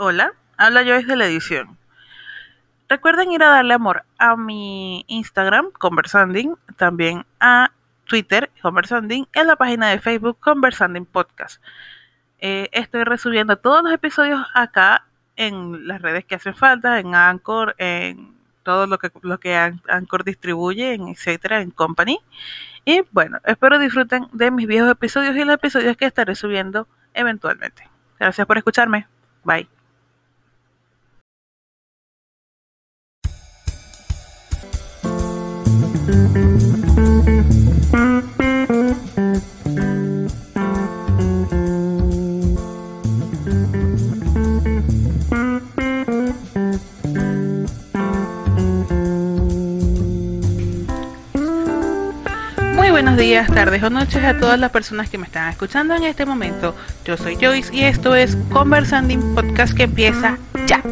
Hola, habla Joyce de la edición. Recuerden ir a darle amor a mi Instagram, Conversanding, también a Twitter, Conversanding, a la página de Facebook, Conversanding Podcast. Eh, estoy resubiendo todos los episodios acá en las redes que hacen falta, en Anchor, en todo lo que, lo que Anchor distribuye, en etcétera, en Company. Y bueno, espero disfruten de mis viejos episodios y los episodios que estaré subiendo eventualmente. Gracias por escucharme. Bye. Días, tardes o noches a todas las personas que me están escuchando en este momento. Yo soy Joyce y esto es Conversanding Podcast que empieza ya.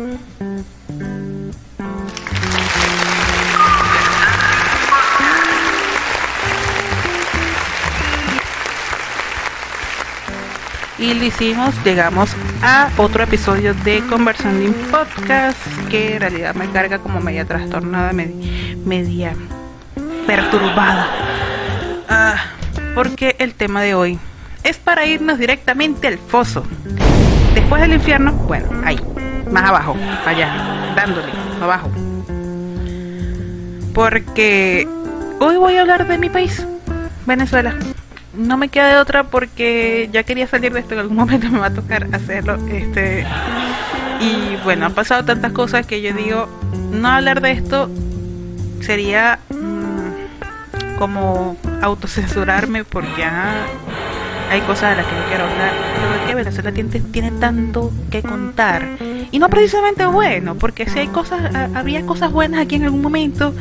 Y lo hicimos, llegamos a otro episodio de Conversanding Podcast que en realidad me carga como media trastornada, media, media perturbada. Ah, porque el tema de hoy es para irnos directamente al foso. Después del infierno, bueno, ahí, más abajo, allá, dándole, abajo. Porque hoy voy a hablar de mi país, Venezuela no me queda de otra porque ya quería salir de esto en algún momento me va a tocar hacerlo este y bueno han pasado tantas cosas que yo digo no hablar de esto sería mmm, como autocensurarme porque hay cosas de las que no quiero hablar. Pero es que Venezuela tiene, tiene tanto que contar. Y no precisamente bueno porque si hay cosas había cosas buenas aquí en algún momento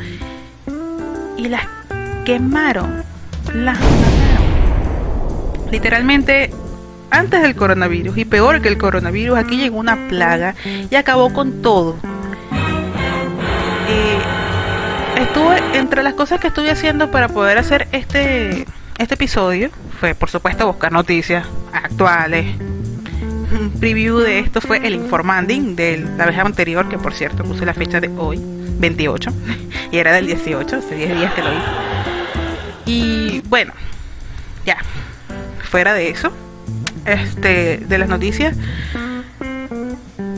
y las quemaron las literalmente antes del coronavirus y peor que el coronavirus, aquí llegó una plaga y acabó con todo. Eh, estuve entre las cosas que estuve haciendo para poder hacer este este episodio fue por supuesto buscar noticias actuales. Un preview de esto fue el Informanding de la vez anterior, que por cierto puse la fecha de hoy, 28, y era del 18, hace 10 días que lo hice. Y bueno, fuera de eso, este, de las noticias,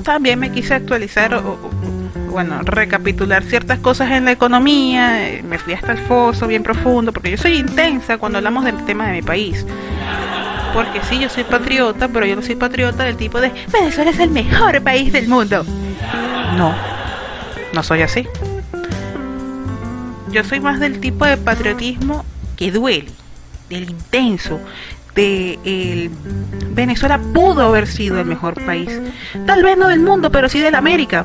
también me quise actualizar o, bueno, recapitular ciertas cosas en la economía, me fui hasta el foso bien profundo, porque yo soy intensa cuando hablamos del tema de mi país. Porque sí, yo soy patriota, pero yo no soy patriota del tipo de Venezuela es el mejor país del mundo. No, no soy así. Yo soy más del tipo de patriotismo que duele, del intenso, el Venezuela pudo haber sido el mejor país. Tal vez no del mundo, pero sí de la América.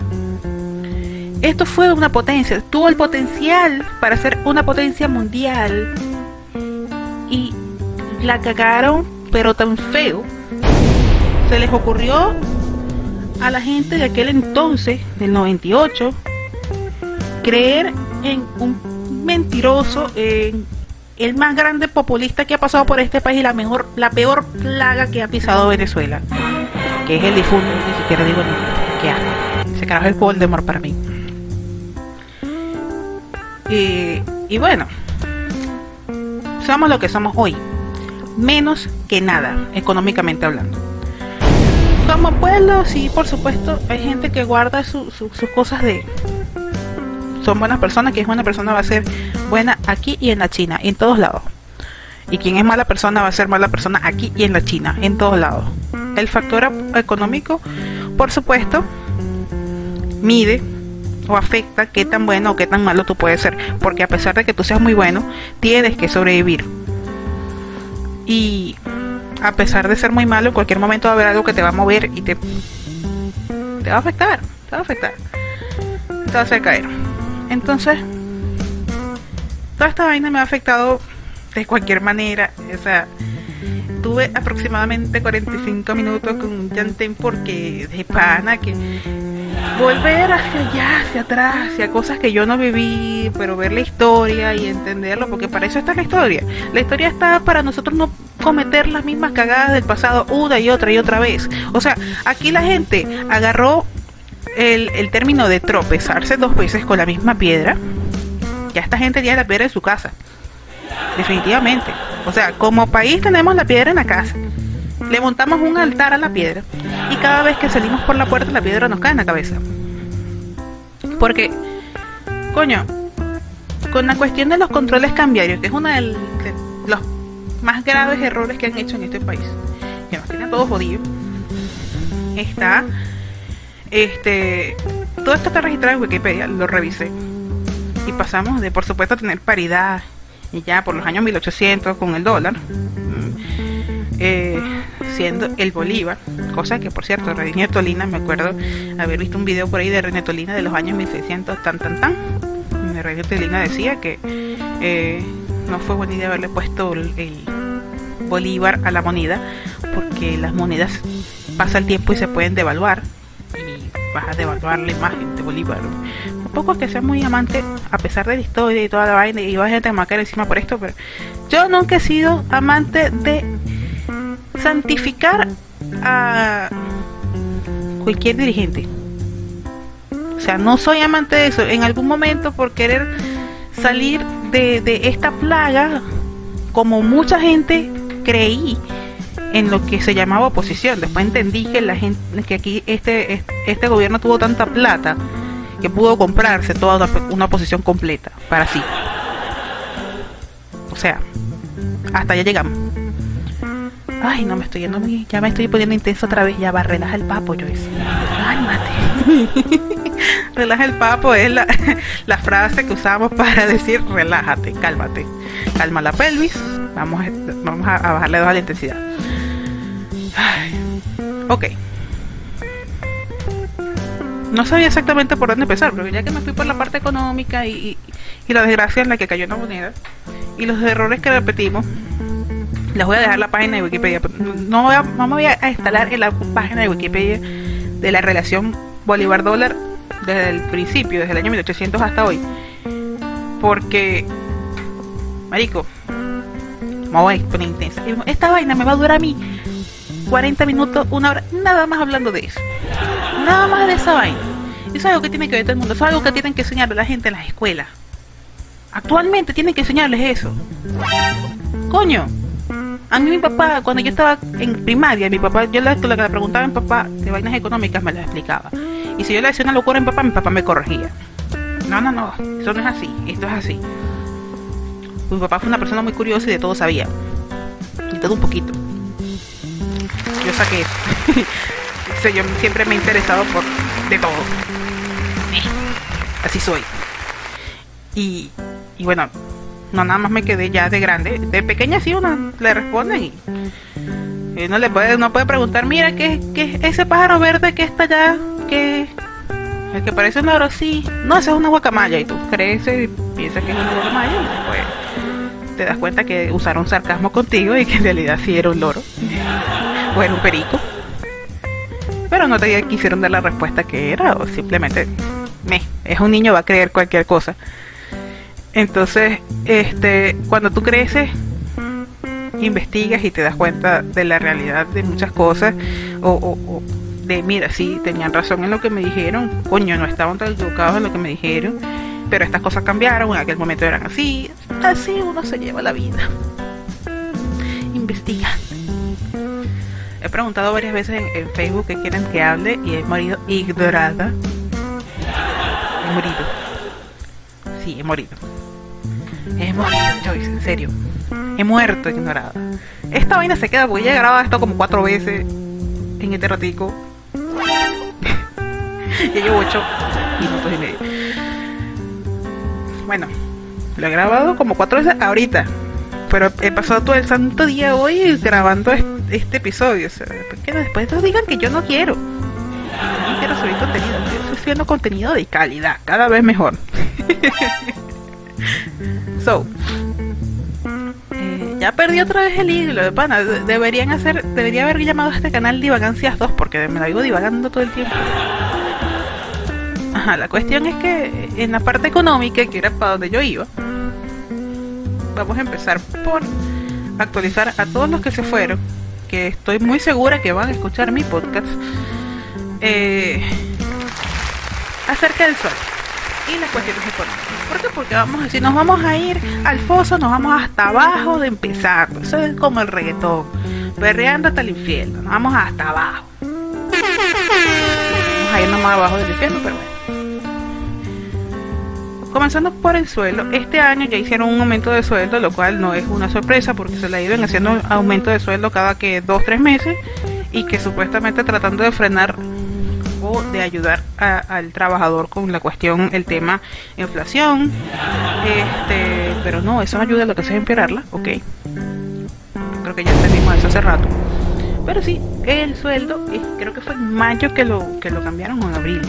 Esto fue una potencia, tuvo el potencial para ser una potencia mundial. Y la cagaron, pero tan feo. Se les ocurrió a la gente de aquel entonces, del 98, creer en un mentiroso, en el más grande populista que ha pasado por este país y la mejor, la peor plaga que ha pisado Venezuela, que es el difunto, ni siquiera digo no, que. Ese carajo es Voldemort para mí. Y, y bueno, somos lo que somos hoy, menos que nada, económicamente hablando. Como pueblo, sí, por supuesto, hay gente que guarda sus cosas de, son buenas personas, que es buena persona va a ser buena aquí y en la China, en todos lados. Y quien es mala persona va a ser mala persona aquí y en la China, en todos lados. El factor económico, por supuesto, mide o afecta qué tan bueno o qué tan malo tú puedes ser. Porque a pesar de que tú seas muy bueno, tienes que sobrevivir. Y a pesar de ser muy malo, en cualquier momento va a haber algo que te va a mover y te, te va a afectar. Te va a afectar. Te va a hacer caer. Entonces, toda esta vaina me ha afectado de cualquier manera. O sea, tuve aproximadamente 45 minutos con un llantén porque de pana que volver hacia allá, hacia atrás, hacia cosas que yo no viví, pero ver la historia y entenderlo, porque para eso está la historia. La historia está para nosotros no cometer las mismas cagadas del pasado una y otra y otra vez. O sea, aquí la gente agarró el, el término de tropezarse dos veces con la misma piedra. Ya esta gente tiene la piedra en su casa. Definitivamente. O sea, como país tenemos la piedra en la casa. Le montamos un altar a la piedra. Y cada vez que salimos por la puerta la piedra nos cae en la cabeza. Porque, coño, con la cuestión de los controles cambiarios, que es uno de los más graves errores que han hecho en este país, que nos tiene todos jodidos, está, este, todo esto está registrado en Wikipedia, lo revisé, y pasamos de, por supuesto, tener paridad, y ya por los años 1800 con el dólar, mm, eh, siendo el Bolívar, cosa que por cierto, René Tolina, me acuerdo haber visto un video por ahí de René Tolina de los años 1600, tan, tan, tan. René Tolina decía que eh, no fue buena idea haberle puesto el, Bolívar a la moneda, porque las monedas pasa el tiempo y se pueden devaluar vas a devaluar la imagen de Bolívar. Un poco que sea muy amante, a pesar de la historia y toda la vaina, y vas a que encima por esto, pero yo nunca he sido amante de santificar a cualquier dirigente. O sea, no soy amante de eso. En algún momento, por querer salir de, de esta plaga, como mucha gente creí en lo que se llamaba oposición. Después entendí que la gente, que aquí este, este gobierno tuvo tanta plata que pudo comprarse toda una, oposición completa para sí. O sea, hasta ya llegamos. Ay, no me estoy yendo muy. Ya me estoy poniendo intenso otra vez. Ya va, relaja el papo, yo Cálmate. relaja el papo es la, la, frase que usamos para decir relájate, cálmate. Calma la pelvis. Vamos a, vamos a, bajarle dos a la intensidad. Ok. No sabía exactamente por dónde empezar, pero ya que me fui por la parte económica y, y la desgracia en la que cayó una moneda y los errores que repetimos, les voy a dejar la página de Wikipedia. No voy a, no me voy a instalar en la página de Wikipedia de la relación Bolívar-dólar desde el principio, desde el año 1800 hasta hoy. Porque, marico, me a poner intensa. Esta vaina me va a durar a mí 40 minutos, una hora, nada más hablando de eso. Nada más de esa vaina. Eso es algo que tiene que ver todo el mundo. Eso es algo que tienen que enseñarle a la gente en las escuelas. Actualmente tienen que enseñarles eso. Coño, a mí mi papá, cuando yo estaba en primaria, mi papá, yo que le preguntaba a mi papá de vainas económicas me las explicaba. Y si yo le decía una locura a mi papá, mi papá me corregía. No, no, no, eso no es así, esto es así. Mi papá fue una persona muy curiosa y de todo sabía. Y todo un poquito. Yo saqué eso. yo siempre me he interesado por de todo. Así soy. Y, y bueno, no nada más me quedé ya de grande. De pequeña sí uno le responde y, no le puede, no puede preguntar, mira, ¿qué, qué ese pájaro verde que está allá? que El que parece un loro, sí. No, esa es una guacamaya. Y tú creces y piensas que es una guacamaya y después te das cuenta que usaron sarcasmo contigo y que en realidad sí era un loro. o era un perico. Pero no te quisieron dar la respuesta que era o simplemente, me, es un niño, va a creer cualquier cosa. Entonces, este, cuando tú creces, investigas y te das cuenta de la realidad de muchas cosas, o, de, mira, sí, tenían razón en lo que me dijeron, coño, no estaban tan equivocados en lo que me dijeron, pero estas cosas cambiaron, en aquel momento eran así, así uno se lleva la vida. Investiga. He preguntado varias veces en, Facebook que quieren que hable y he morido ignorada. He morido. Sí, he morido. He morido, Joyce, en serio. He muerto ignorada. Esta vaina se queda porque ya he grabado esto como cuatro veces en este ratico. ya llevo ocho minutos y medio. Bueno, lo he grabado como cuatro veces ahorita. Pero he pasado todo el santo día hoy grabando este, episodio. O sea, que después digan que yo no quiero. No quiero subir contenido. Estoy subiendo contenido de calidad, cada vez mejor. So, eh, ya perdí otra vez el hilo de pana. Deberían hacer, debería haber llamado a este canal Divagancias 2 porque me lo digo divagando todo el tiempo. La cuestión es que en la parte económica, que era para donde yo iba, vamos a empezar por actualizar a todos los que se fueron, que estoy muy segura que van a escuchar mi podcast, eh, acerca del sueldo y las cuestiones económicas. ¿Por qué? Porque vamos a decir, nos vamos a ir al foso, nos vamos hasta abajo de empezar. Eso es como el reggaetón, perreando hasta el infierno, nos vamos hasta abajo. Vamos a ir nomás abajo del infierno, pero bueno. Comenzando por el sueldo, este año ya hicieron un aumento de sueldo, lo cual no es una sorpresa porque se le iban haciendo aumento de sueldo cada que dos, tres meses y que supuestamente tratando de frenar o de ayudar al trabajador con la cuestión, el tema inflación, este, pero no, eso no ayuda lo que sea empeorarla, ok. Creo que ya entendimos eso hace rato. Pero sí, el sueldo, creo que fue en mayo que lo, que lo cambiaron o en abril.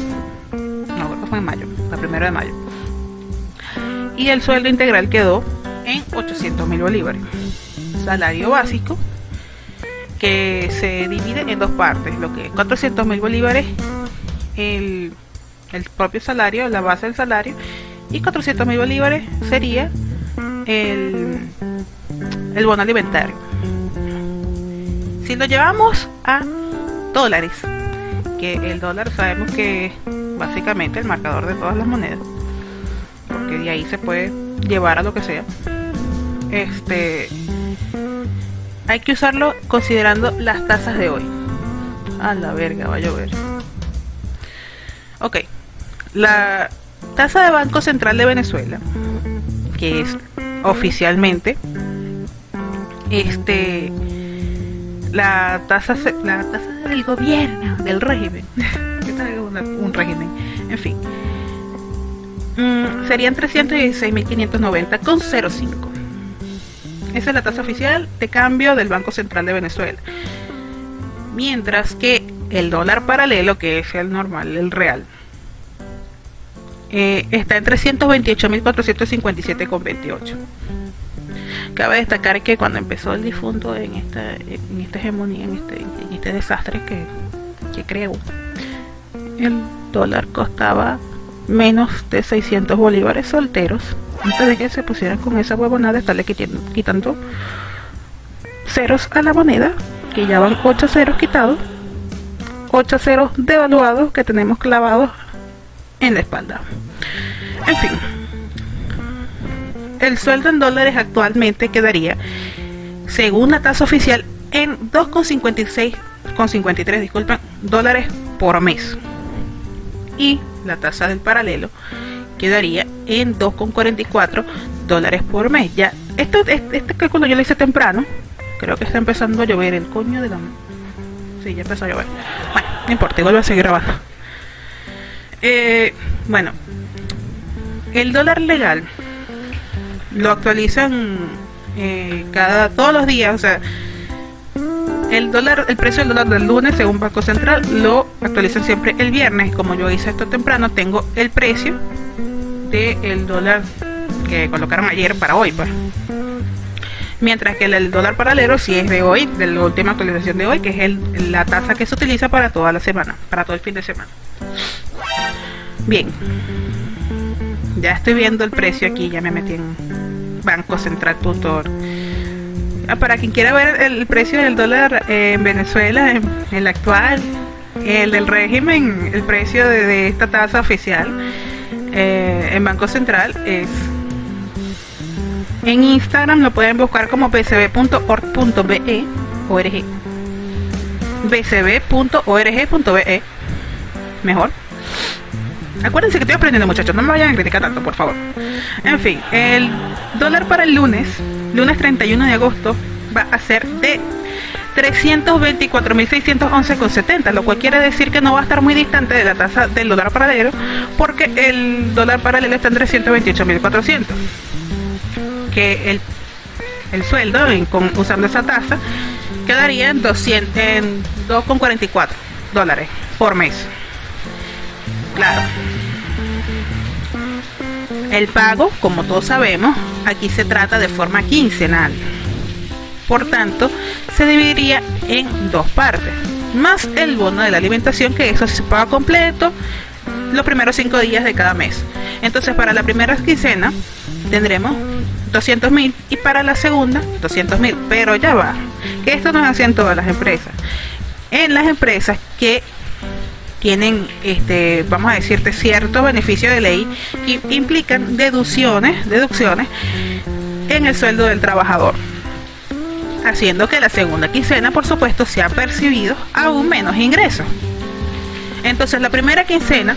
No, creo que fue en mayo, la primera de mayo y el sueldo integral quedó en 800 mil bolívares. Salario básico que se divide en dos partes, lo que es 400 mil bolívares, el, el, propio salario, la base del salario, y 400 mil bolívares sería el, el bono alimentario. Si lo llevamos a dólares, que el dólar sabemos que es básicamente el marcador de todas las monedas, porque de ahí se puede llevar a lo que sea. Este hay que usarlo considerando las tasas de hoy. A la verga, va a llover. Ok, la tasa de Banco Central de Venezuela, que es oficialmente este la tasa la tasa del gobierno del régimen un régimen en fin Mm, serían 316.590 con 0,5. Esa es la tasa oficial de cambio del Banco Central de Venezuela. Mientras que el dólar paralelo, que es el normal, el real, eh, está en 328.457,28. Cabe destacar que cuando empezó el difunto en esta, en esta hegemonía, en este, en este desastre que, que creo, el dólar costaba menos de 600 bolívares solteros. Antes de que se pusieran con esa huevonada de estarle quitando ceros a la moneda que ya van 8 ceros quitados 8 ceros devaluados que tenemos clavados en la espalda. En fin el sueldo en dólares actualmente quedaría según la tasa oficial en 2,56 con 53 disculpen dólares por mes. Y la tasa del paralelo quedaría en 2,44 dólares por mes. Ya, esto, este, este, cálculo yo lo hice temprano. Creo que está empezando a llover el coño de la. Sí, ya empezó a llover. Bueno, no importa, vuelvo a seguir grabando. Eh, bueno, el dólar legal lo actualizan eh, cada todos los días, o sea, el dólar, el precio del dólar del lunes, según Banco Central, lo actualizan siempre el viernes. Como yo hice esto temprano, tengo el precio del dólar que colocaron ayer para hoy, pues. Mientras que el, dólar paralelo si es de hoy, de la última actualización de hoy, que es el, la tasa que se utiliza para toda la semana, para todo el fin de semana. Bien. Ya estoy viendo el precio aquí, ya me metí en Banco Central Tutor para quien quiera ver el precio del dólar en Venezuela, en el actual, el del régimen, el precio de, esta tasa oficial eh, en Banco Central es en Instagram lo pueden buscar como bcb.org.be org bcb.org.be mejor. Acuérdense que estoy aprendiendo muchachos no me vayan a criticar tanto por favor. En fin el dólar para el lunes lunes 31 de agosto va a ser de 324.611,70, lo cual quiere decir que no va a estar muy distante de la tasa del dólar paralelo, porque el dólar paralelo está en 328.400. Que el, el sueldo, usando esa tasa, quedaría en, 200, en 2,44 dólares por mes. Claro. El pago, como todos sabemos, aquí se trata de forma quincenal. Por tanto, se dividiría en dos partes, más el bono de la alimentación, que eso se paga completo los primeros cinco días de cada mes. Entonces, para la primera quincena tendremos 200 mil y para la segunda 200 mil. Pero ya va, que esto no es así en todas las empresas. En las empresas que tienen, este, vamos a decirte, cierto beneficio de ley que implican deducciones, deducciones en el sueldo del trabajador, haciendo que la segunda quincena, por supuesto, sea percibido aún menos ingresos. Entonces, la primera quincena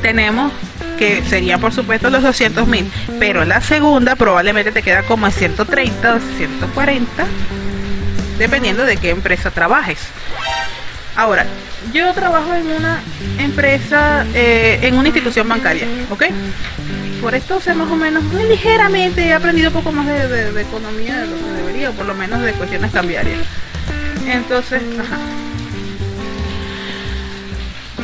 tenemos que serían por supuesto los 200 mil, pero la segunda probablemente te queda como en 130 o 140, dependiendo de qué empresa trabajes. Ahora, yo trabajo en una empresa, eh, en una institución bancaria, ¿ok? Por esto sé más o menos, muy ligeramente he aprendido un poco más de, economía de lo que debería, o por lo menos de cuestiones cambiarias. Entonces, ajá.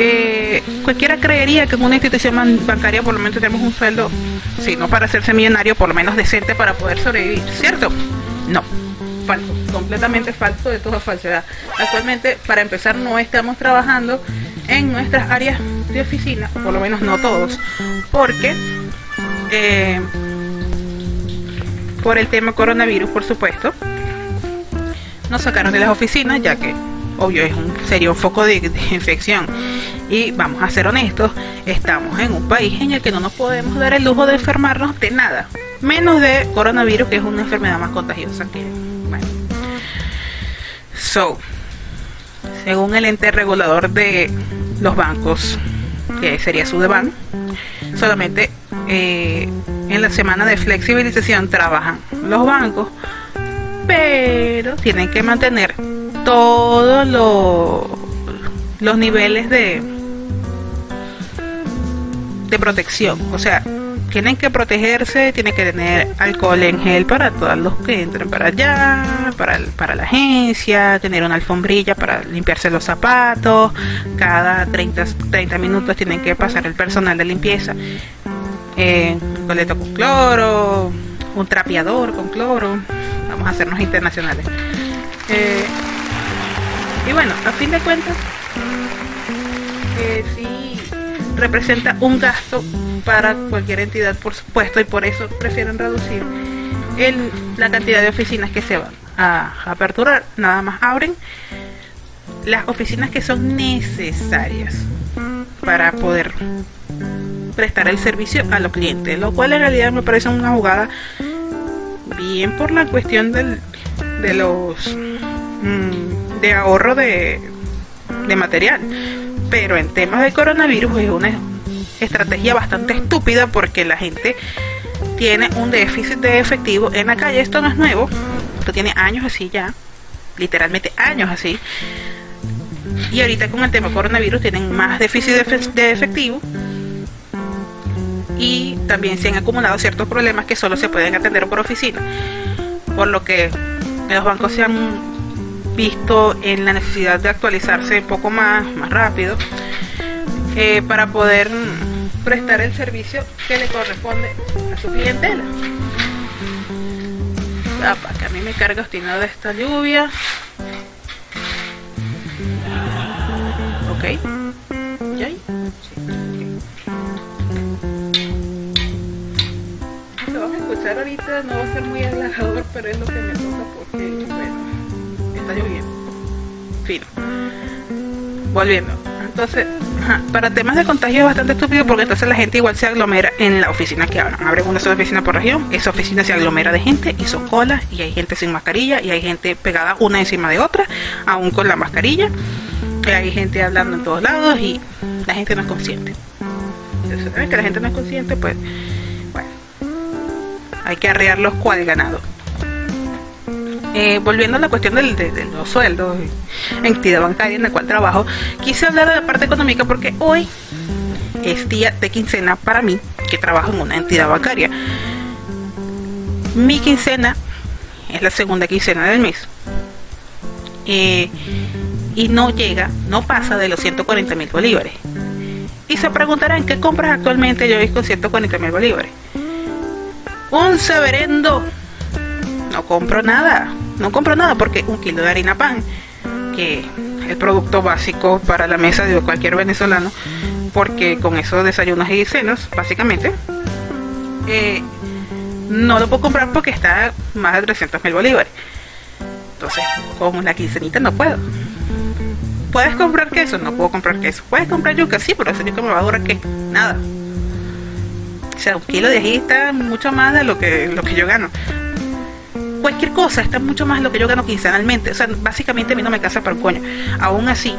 Eh, cualquiera creería que en una institución bancaria por lo menos tenemos un sueldo, si no para hacerse millonario, por lo menos decente para poder sobrevivir, ¿cierto? No, falso, completamente falso de toda falsedad. Actualmente, para empezar, no estamos trabajando en nuestras áreas de oficina, por lo menos no todos, porque eh, por el tema coronavirus, por supuesto, nos sacaron de las oficinas, ya que obvio es un serio foco de, infección. Y vamos a ser honestos, estamos en un país en el que no nos podemos dar el lujo de enfermarnos de nada, menos de coronavirus, que es una enfermedad más contagiosa que, bueno. So, según el ente regulador de los bancos, que sería Sudeban, solamente eh, en la semana de flexibilización trabajan los bancos, pero tienen que mantener todos los niveles de, de protección. O sea, tienen que protegerse, tienen que tener alcohol en gel para todos los que entren para allá, para, la agencia, tener una alfombrilla para limpiarse los zapatos, cada 30, 30 minutos tienen que pasar el personal de limpieza, eh, coleto con cloro, un trapeador con cloro, vamos a hacernos internacionales. Eh, y bueno, a fin de cuentas, eh, sí representa un gasto para cualquier entidad, por supuesto, y por eso prefieren reducir el, la cantidad de oficinas que se van a aperturar. Nada más abren las oficinas que son necesarias para poder prestar el servicio a los clientes, lo cual en realidad me parece una jugada bien por la cuestión del, de los mm, de ahorro de, de material. Pero en temas de coronavirus es una estrategia bastante estúpida porque la gente tiene un déficit de efectivo en la calle. Esto no es nuevo, esto tiene años así ya, literalmente años así. Y ahorita con el tema coronavirus tienen más déficit de efectivo y también se han acumulado ciertos problemas que solo se pueden atender por oficina. Por lo que los bancos se han visto en la necesidad de actualizarse un poco más, más rápido eh, para poder prestar el servicio que le corresponde a su clientela. para que a mí me carga obstinado de esta lluvia. Ok. ¿Ya? Sí. Lo vamos a escuchar ahorita, no va a ser muy halagador, pero es lo que me toca porque, bueno, está lloviendo. Fino. Volviendo. Entonces, para temas de contagio es bastante estúpido porque entonces la gente igual se aglomera en la oficina que abran. Abren una sola oficina por región, esa oficina se aglomera de gente y son colas y hay gente sin mascarilla y hay gente pegada una encima de otra, aún con la mascarilla. Y hay gente hablando en todos lados y la gente no es consciente. Entonces, que la gente no es consciente, pues, bueno, hay que arrearlos cual ganado. Eh, volviendo a la cuestión del, de, los sueldos, entidad bancaria en la cual trabajo, quise hablar de la parte económica porque hoy es día de quincena para mí, que trabajo en una entidad bancaria. Mi quincena es la segunda quincena del mes. Eh, y no llega, no pasa de los 140 mil bolívares. Y se preguntarán, ¿qué compras actualmente yo con 140 mil bolívares? Un severendo. No compro nada no compro nada porque un kilo de harina pan, que el producto básico para la mesa de cualquier venezolano, porque con esos desayunos y cenas, básicamente, eh, no lo puedo comprar porque está más de 300 mil bolívares. Entonces, con la quincenita no puedo. ¿Puedes comprar queso? No puedo comprar queso. ¿Puedes comprar yuca? Sí, pero esa yuca me va a durar qué? Nada. O sea, un kilo de ají está mucho más de lo que, lo que yo gano. Cualquier cosa está mucho más lo que yo gano quincenalmente. O sea, básicamente a mí no me casa para un coño. Aún así,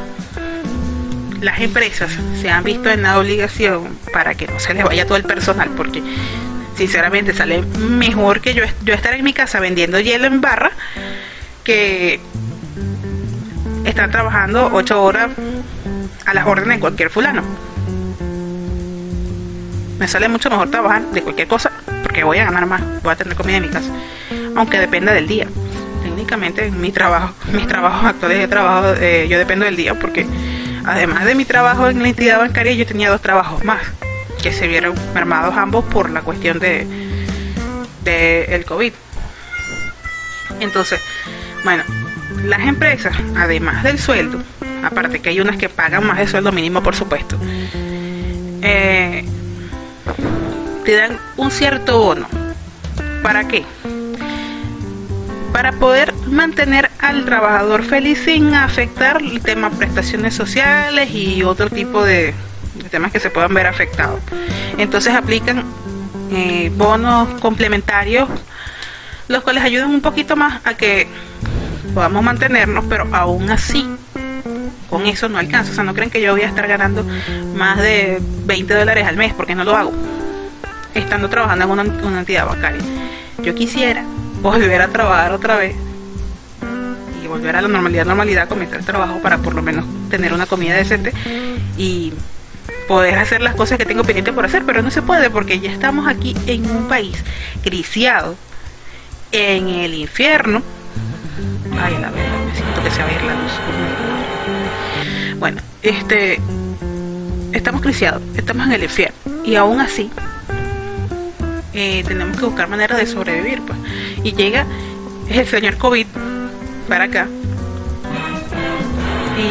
las empresas se han visto en la obligación para que no se les vaya todo el personal, porque sinceramente sale mejor que yo, yo estar en mi casa vendiendo hielo en barra que están trabajando ocho horas a las órdenes de cualquier fulano. Me sale mucho mejor trabajar de cualquier cosa porque voy a ganar más, voy a tener comida en mi casa, aunque dependa del día. Técnicamente en mi trabajo, mis trabajos actuales de trabajo, eh, yo dependo del día porque además de mi trabajo en la entidad bancaria, yo tenía dos trabajos más que se vieron mermados ambos por la cuestión de, de el COVID. Entonces, bueno, las empresas, además del sueldo, aparte que hay unas que pagan más de sueldo mínimo, por supuesto, eh, te dan un cierto bono. ¿Para qué? Para poder mantener al trabajador feliz sin afectar el tema prestaciones sociales y otro tipo de, temas que se puedan ver afectados. Entonces aplican eh, bonos complementarios, los cuales ayudan un poquito más a que podamos mantenernos, pero aún así con eso no alcanza. O sea, no creen que yo voy a estar ganando más de 20 dólares al mes porque no lo hago. Estando trabajando en una, una entidad bancaria. Yo quisiera volver a trabajar otra vez y volver a la normalidad, normalidad, comenzar el trabajo para por lo menos tener una comida decente y poder hacer las cosas que tengo pendiente por hacer, pero no se puede porque ya estamos aquí en un país criciado en el infierno Ay, la verdad, me siento que se va a ir la luz. Bueno, este. Estamos criciados, estamos en el infierno. Y aún así, tenemos que buscar maneras de sobrevivir, pues. Y llega el señor COVID para acá. Y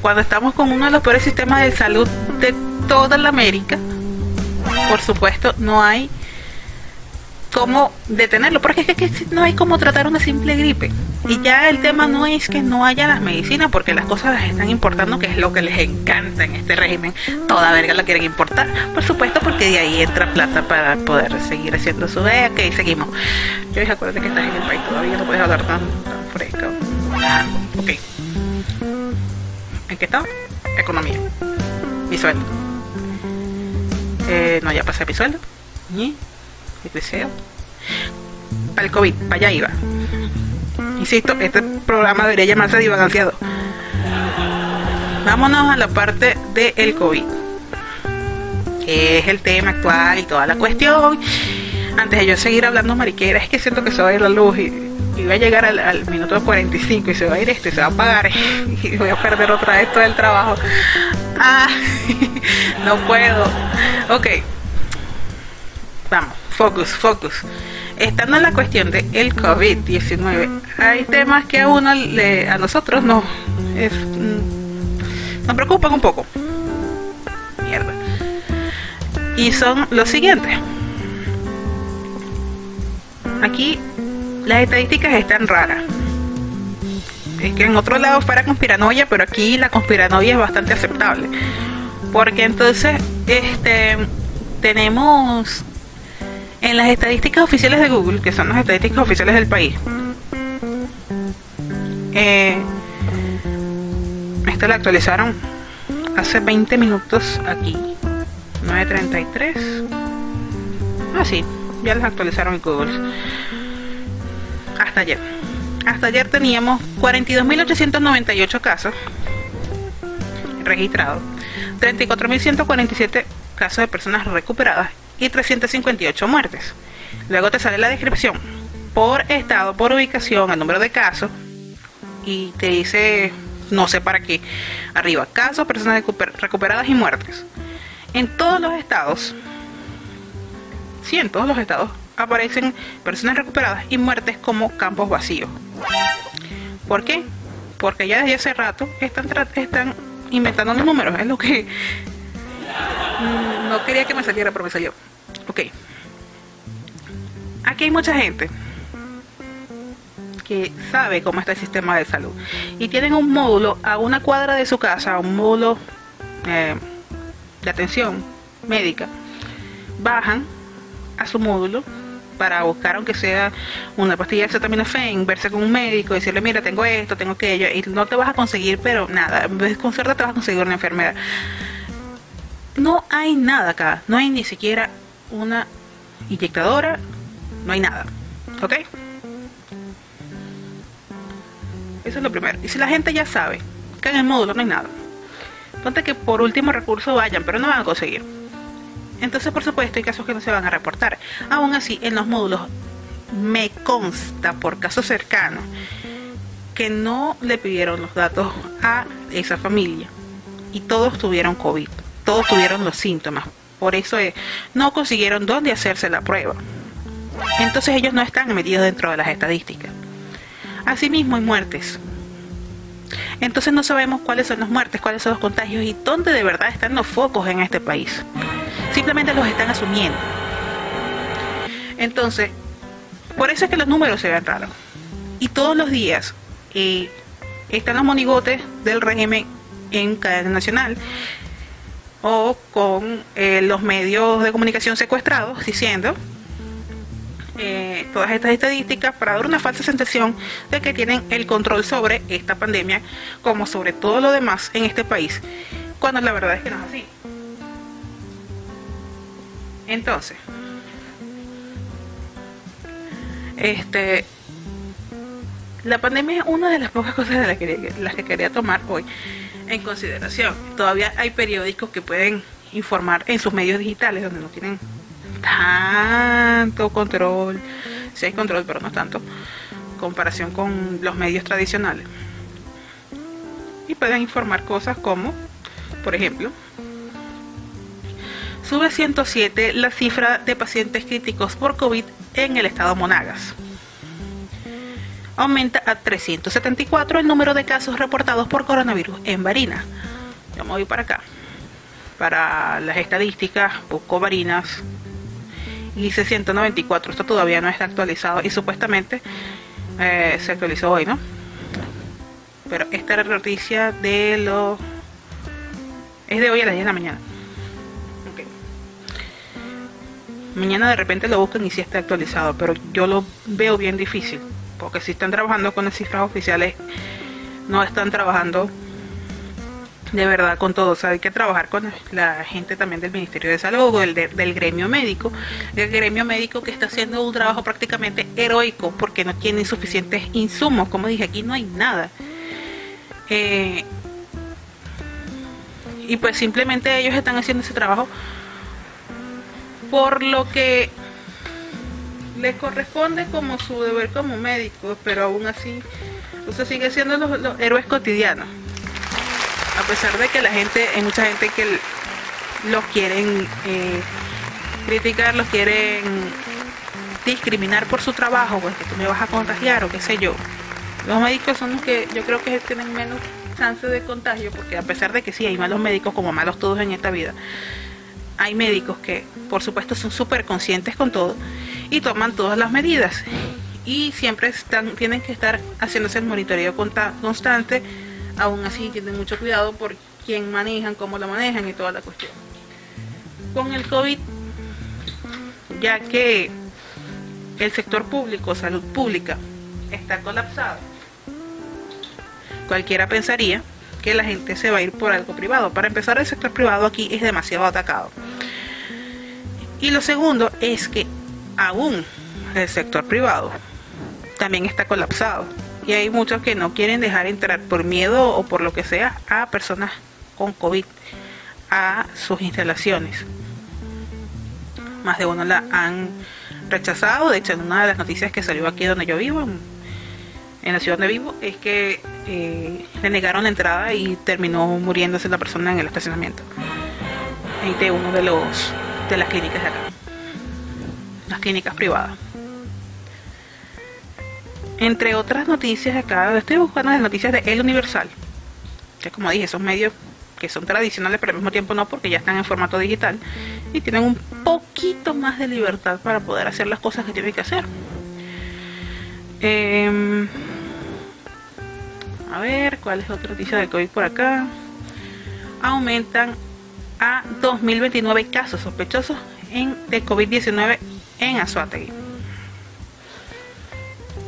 cuando estamos con uno de los peores sistemas de salud de toda la América, por supuesto, no hay cómo detenerlo, porque es que, no hay cómo tratar una simple gripe. Y ya el tema no es que no haya las medicinas, porque las cosas las están importando, que es lo que les encanta en este régimen. Toda verga la quieren importar, por supuesto, porque de ahí entra plata para poder seguir haciendo su vea, que seguimos. Yo dije, acuérdate que estás en el país todavía, no puedes hablar tan, fresco. Ok. ¿En qué está? Economía. Mi sueldo. Eh, no, ya pasé mi sueldo. ¿Y? Deseo. Para el COVID, para allá iba. Insisto, este programa debería llamarse divaganciado. Vámonos a la parte del COVID, que es el tema actual y toda la cuestión. Antes de yo seguir hablando mariquera, es que siento que se va a ir la luz y, y voy a llegar al, minuto 45 y se va a ir este, se va a apagar y voy a perder otra vez todo el trabajo. Ah, no puedo. Ok, vamos focus, focus. Estando en la cuestión de el COVID-19, hay temas que a uno le, a nosotros no mm, nos preocupan un poco. Mierda. Y son los siguientes. Aquí las estadísticas están raras. Es que en otro lado fuera conspiranoia, pero aquí la conspiranoia es bastante aceptable. Porque entonces, este tenemos en las estadísticas oficiales de Google, que son las estadísticas oficiales del país, eh, esta la actualizaron hace 20 minutos aquí, 9.33. Ah, sí, ya las actualizaron en Google. Hasta ayer. Hasta ayer teníamos 42.898 casos registrados, 34.147 casos de personas recuperadas y 358 muertes. Luego te sale la descripción por estado, por ubicación, el número de casos y te dice no sé para qué. Arriba, casos, personas recuperadas y muertes. En todos los estados, sí, en todos los estados aparecen personas recuperadas y muertes como campos vacíos. ¿Por qué? Porque ya desde hace rato están, están inventando los números, es lo que no quería que me saliera, pero me salió. Ok. aquí hay mucha gente que sabe cómo está el sistema de salud y tienen un módulo a una cuadra de su casa, un módulo eh, de atención médica, bajan a su módulo para buscar aunque sea una pastilla de acetaminofén, verse con un médico, decirle, mira, tengo esto, tengo aquello, y no te vas a conseguir, pero nada, con te vas a conseguir una enfermedad. No hay nada acá, no hay ni siquiera una inyectadora, no hay nada, ¿ok? Eso es lo primero. Y si la gente ya sabe que en el módulo no hay nada, ponte que por último recurso vayan, pero no van a conseguir entonces, por supuesto, hay casos que no se van a reportar. Aún así, en los módulos me consta por casos cercanos que no le pidieron los datos a esa familia y todos tuvieron COVID, todos tuvieron los síntomas. Por eso no consiguieron dónde hacerse la prueba. Entonces ellos no están metidos dentro de las estadísticas. Asimismo hay muertes. Entonces no sabemos cuáles son las muertes, cuáles son los contagios y dónde de verdad están los focos en este país. Simplemente los están asumiendo. Entonces, por eso es que los números se ven raros. Y todos los días eh, están los monigotes del régimen en cadena nacional o con eh, los medios de comunicación secuestrados diciendo eh, todas estas estadísticas para dar una falsa sensación de que tienen el control sobre esta pandemia como sobre todo lo demás en este país, cuando la verdad es que no es así. Entonces, este, la pandemia es una de las pocas cosas de las que, las que quería tomar hoy en consideración. Todavía hay periódicos que pueden informar en sus medios digitales donde no tienen tanto control, si hay control, pero no tanto, comparación con los medios tradicionales. Y pueden informar cosas como, por ejemplo, sube 107 la cifra de pacientes críticos por COVID en el estado Monagas. Aumenta a 374 el número de casos reportados por coronavirus en Barinas. Yo me voy para acá. Para las estadísticas, busco Barinas y 194. Esto todavía no está actualizado y supuestamente eh, se actualizó hoy, ¿no? Pero esta noticia de los... es de hoy a las 10 de la mañana. Mañana de repente lo buscan y si está actualizado, pero yo lo veo bien difícil, porque si están trabajando con las cifras oficiales, no están trabajando de verdad con todo. Hay que trabajar con la gente también del Ministerio de Salud del, del gremio médico. El gremio médico que está haciendo un trabajo prácticamente heroico porque no tiene suficientes insumos. Como dije, aquí no hay nada. Eh, y pues simplemente ellos están haciendo ese trabajo por lo que les corresponde como su deber como médicos, pero aún así usted sigue siendo los, héroes cotidianos. A pesar de que la gente, hay mucha gente que los quieren eh, criticar, los quieren discriminar por su trabajo, pues que tú me vas a contagiar o qué sé yo. Los médicos son los que yo creo que tienen menos chance de contagio, porque a pesar de que sí hay malos médicos como malos todos en esta vida, hay médicos que, por supuesto, son súper conscientes con todo y toman todas las medidas. Y siempre están, tienen que estar haciéndose el monitoreo constante. Aún así, tienen mucho cuidado por quién manejan, cómo lo manejan y toda la cuestión. Con el COVID, ya que el sector público, salud pública, está colapsado, cualquiera pensaría que la gente se va a ir por algo privado. Para empezar, el sector privado aquí es demasiado atacado. Y lo segundo es que aún el sector privado también está colapsado. Y hay muchos que no quieren dejar entrar por miedo o por lo que sea a personas con COVID a sus instalaciones. Más de uno la han rechazado. De hecho, en una de las noticias que salió aquí donde yo vivo, en la ciudad donde vivo, es que eh, le negaron la entrada y terminó muriéndose la persona en el estacionamiento de uno de los de las clínicas de acá, las clínicas privadas. Entre otras noticias acá, estoy buscando las noticias de El Universal, que como dije, son medios que son tradicionales, pero al mismo tiempo no, porque ya están en formato digital y tienen un poquito más de libertad para poder hacer las cosas que tiene que hacer. Em, a ver, ¿cuál es otra noticia de COVID por acá? Aumentan a 2029 casos sospechosos en, de COVID-19 en Azuategui.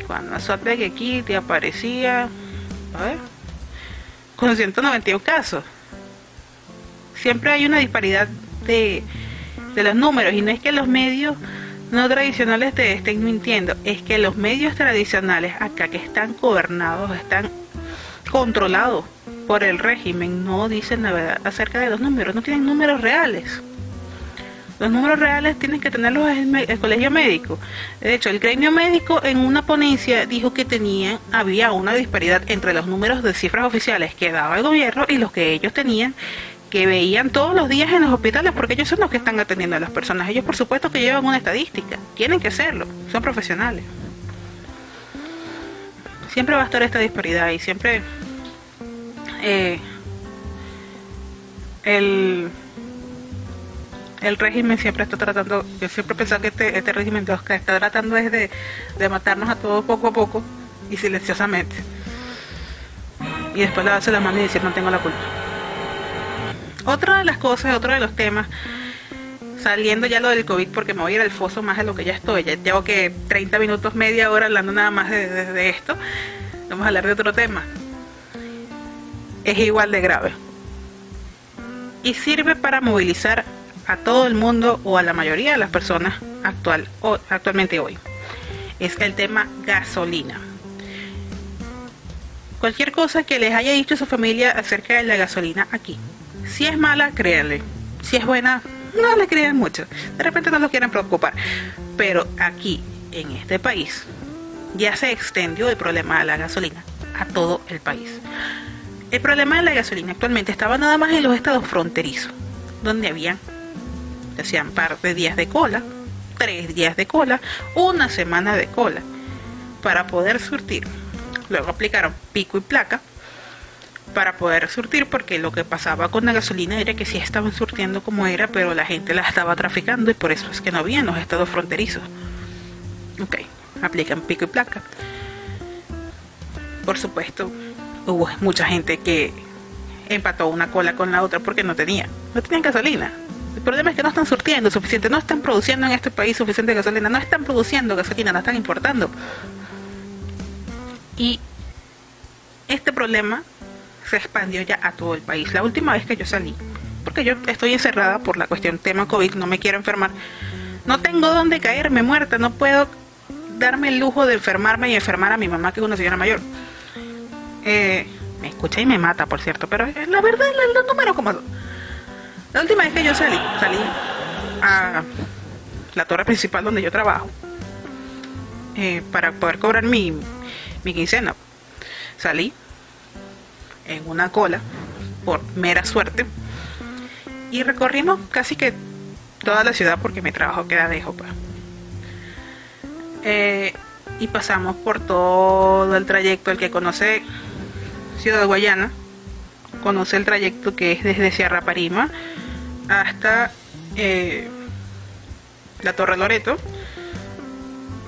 Cuando Azuategui aquí te aparecía, a ver, con 191 casos. Siempre hay una disparidad de, de los números y no es que los medios no tradicionales te estén mintiendo, es que los medios tradicionales acá que están gobernados, están controlados por el régimen, no dicen la verdad acerca de los números, no tienen números reales. Los números reales tienen que tenerlos el, el colegio médico. De hecho, el gremio médico en una ponencia dijo que tenían, había una disparidad entre los números de cifras oficiales que daba el gobierno y los que ellos tenían que veían todos los días en los hospitales, porque ellos son los que están atendiendo a las personas. Ellos, por supuesto, que llevan una estadística, tienen que hacerlo, son profesionales. Siempre va a estar esta disparidad y siempre eh, el, el régimen siempre está tratando, yo siempre he que este, este régimen está tratando es de, de matarnos a todos poco a poco y silenciosamente. Y después le hace la mano y decir no tengo la culpa. Otra de las cosas, otro de los temas, saliendo ya lo del COVID, porque me voy a ir al foso más de lo que ya estoy, ya llevo que 30 minutos, media hora hablando nada más de, esto, vamos a hablar de otro tema. Es igual de grave. Y sirve para movilizar a todo el mundo o a la mayoría de las personas actual, o, actualmente hoy. Es el tema gasolina. Cualquier cosa que les haya dicho su familia acerca de la gasolina aquí, si es mala, créanle. Si es buena, no le crean mucho. De repente no lo quieren preocupar. Pero aquí, en este país, ya se extendió el problema de la gasolina a todo el país. El problema de la gasolina actualmente estaba nada más en los estados fronterizos, donde habían, decían, par de días de cola, tres días de cola, una semana de cola, para poder surtir. Luego aplicaron pico y placa para poder surtir, porque lo que pasaba con la gasolina era que sí estaban surtiendo como era, pero la gente la estaba traficando y por eso es que no había en los estados fronterizos. Ok, aplican pico y placa. Por supuesto, hubo mucha gente que empató una cola con la otra porque no tenía, no tenían gasolina. El problema es que no están surtiendo suficiente, no están produciendo en este país suficiente gasolina, no están produciendo gasolina, la están importando. Y este problema se expandió ya a todo el país. La última vez que yo salí, porque yo estoy encerrada por la cuestión tema COVID, no me quiero enfermar, no tengo dónde caerme muerta, no puedo darme el lujo de enfermarme y enfermar a mi mamá, que es una señora mayor. Eh, me escucha y me mata, por cierto, pero la verdad, los números como La última vez que yo salí, salí a la torre principal donde yo trabajo, eh, para poder cobrar mi, mi quincena. Salí, en una cola, por mera suerte, y recorrimos casi que toda la ciudad porque mi trabajo queda de Jopa. Eh, y pasamos por todo el trayecto, el que conoce Ciudad Guayana, conoce el trayecto que es desde Sierra Parima hasta eh, la Torre Loreto,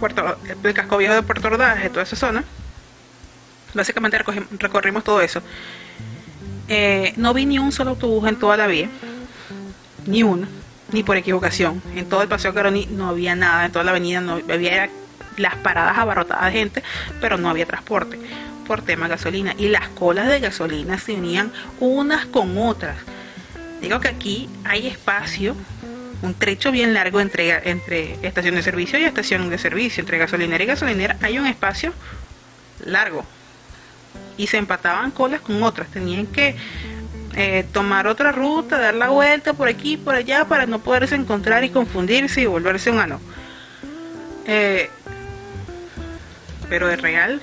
Puerto, el casco viejo de Puerto Ordaz, de toda esa zona Básicamente recorrimos todo eso. Eh, no vi ni un solo autobús en toda la vía, ni uno, ni por equivocación. En todo el paseo Caroni no había nada, en toda la avenida no había las paradas abarrotadas de gente, pero no había transporte por tema gasolina. Y las colas de gasolina se unían unas con otras. Digo que aquí hay espacio, un trecho bien largo entre, entre estación de servicio y estación de servicio, entre gasolinera y gasolinera, hay un espacio largo, y se empataban colas con otras. Tenían que eh, tomar otra ruta, dar la vuelta por aquí por allá para no poderse encontrar y confundirse y volverse un ano. Eh, pero es real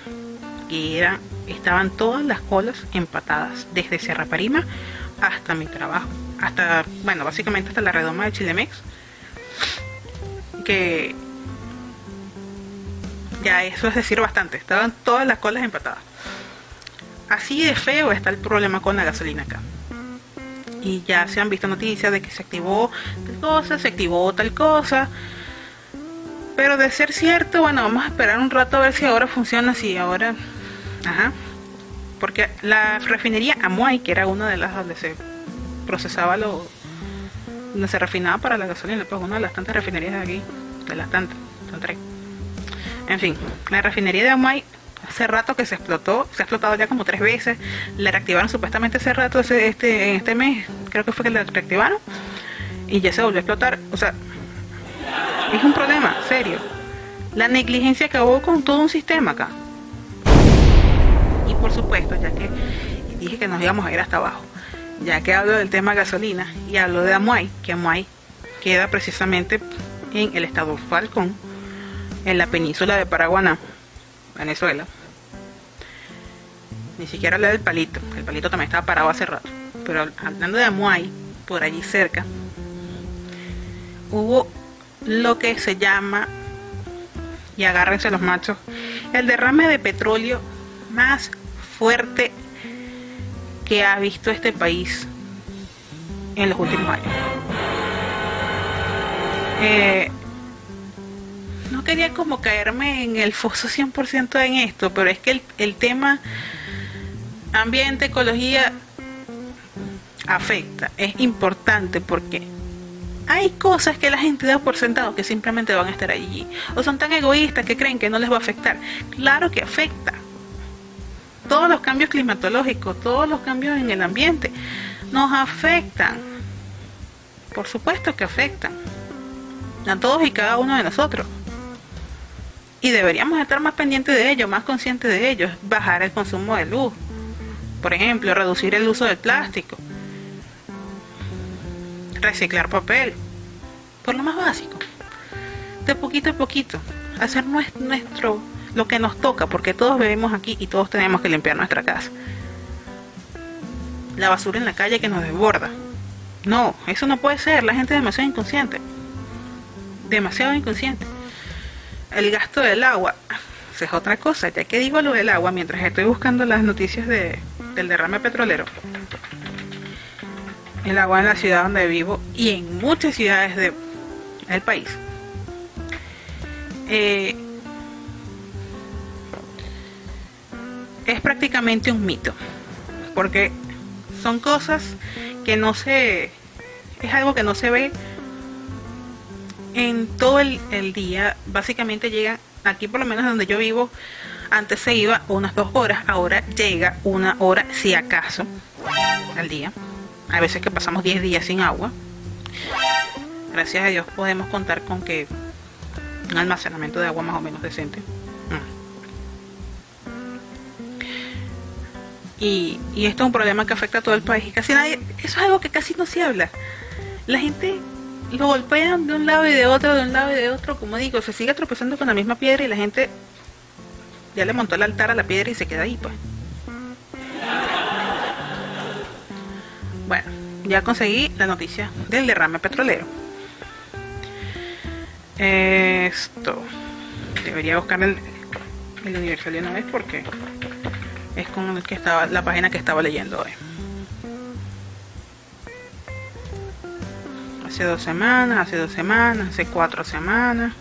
que era, estaban todas las colas empatadas, desde Sierra Parima hasta mi trabajo, hasta, bueno, básicamente hasta la redoma de Chilemex, que ya eso es decir bastante, estaban todas las colas empatadas. Así de feo está el problema con la gasolina acá. y ya se han visto noticias de que se activó tal cosa, se activó tal cosa. Pero de ser cierto, bueno, vamos a esperar un rato a ver si ahora funciona, si ahora... Ajá. Porque la refinería Amuay, que era una de las donde se procesaba lo... donde se refinaba para la gasolina, pues una de las tantas refinerías de aquí, de las tantas, tres. En fin, la refinería de Amuay hace rato que se explotó, se ha explotado ya como tres veces, la reactivaron supuestamente hace rato, ese, este, en este mes, creo que fue que la reactivaron, y ya se volvió a explotar, o sea, es un problema serio. La negligencia acabó con todo un sistema acá. Y por supuesto, ya que dije que nos íbamos a ir hasta abajo, ya que hablo del tema gasolina y hablo de Amuay, que Amuay queda precisamente en el estado Falcón, en la península de Paraguaná, Venezuela. Ni siquiera hablé del palito, el palito también estaba parado hace rato. Pero hablando de Amuay, por allí cerca, hubo lo que se llama, y agárrense los machos, el derrame de petróleo más fuerte que ha visto este país en los últimos años. Eh, no quería como caerme en el foso 100% en esto, pero es que el, el tema ambiente, ecología afecta, es importante porque hay cosas que la gente da por sentado que simplemente van a estar allí. O son tan egoístas que creen que no les va a afectar. Claro que afecta. Todos los cambios climatológicos, todos los cambios en el ambiente, nos afectan. Por supuesto que afectan. A todos y cada uno de nosotros. Y deberíamos estar más pendientes de ello, más conscientes de ello. Bajar el consumo de luz. Por ejemplo, reducir el uso del plástico reciclar papel, por lo más básico, de poquito a poquito, hacer nuestro, lo que nos toca, porque todos vivimos aquí y todos tenemos que limpiar nuestra casa. La basura en la calle que nos desborda. No, eso no puede ser, la gente es demasiado inconsciente. Demasiado inconsciente. El gasto del agua, es otra cosa, ya que digo lo del agua, mientras estoy buscando las noticias de, del derrame petrolero, el agua en la ciudad donde vivo y en muchas ciudades de, del país. Eh, es prácticamente un mito, porque son cosas que no se, es algo que no se ve en todo el, día. Básicamente llega, aquí por lo menos donde yo vivo, antes se iba unas dos horas, ahora llega una hora si acaso al día. Hay veces que pasamos 10 días sin agua. Gracias a Dios podemos contar con que un almacenamiento de agua más o menos decente. Mm. Y, y, esto es un problema que afecta a todo el país. Y casi nadie, eso es algo que casi no se habla. La gente lo golpean de un lado y de otro, de un lado y de otro. Como digo, se sigue tropezando con la misma piedra y la gente ya le montó el altar a la piedra y se queda ahí, pues. Bueno, ya conseguí la noticia del derrame petrolero. Esto. Debería buscar el, el Universal de una vez porque es con el que estaba, la página que estaba leyendo hoy. Hace dos semanas, hace dos semanas, hace cuatro semanas.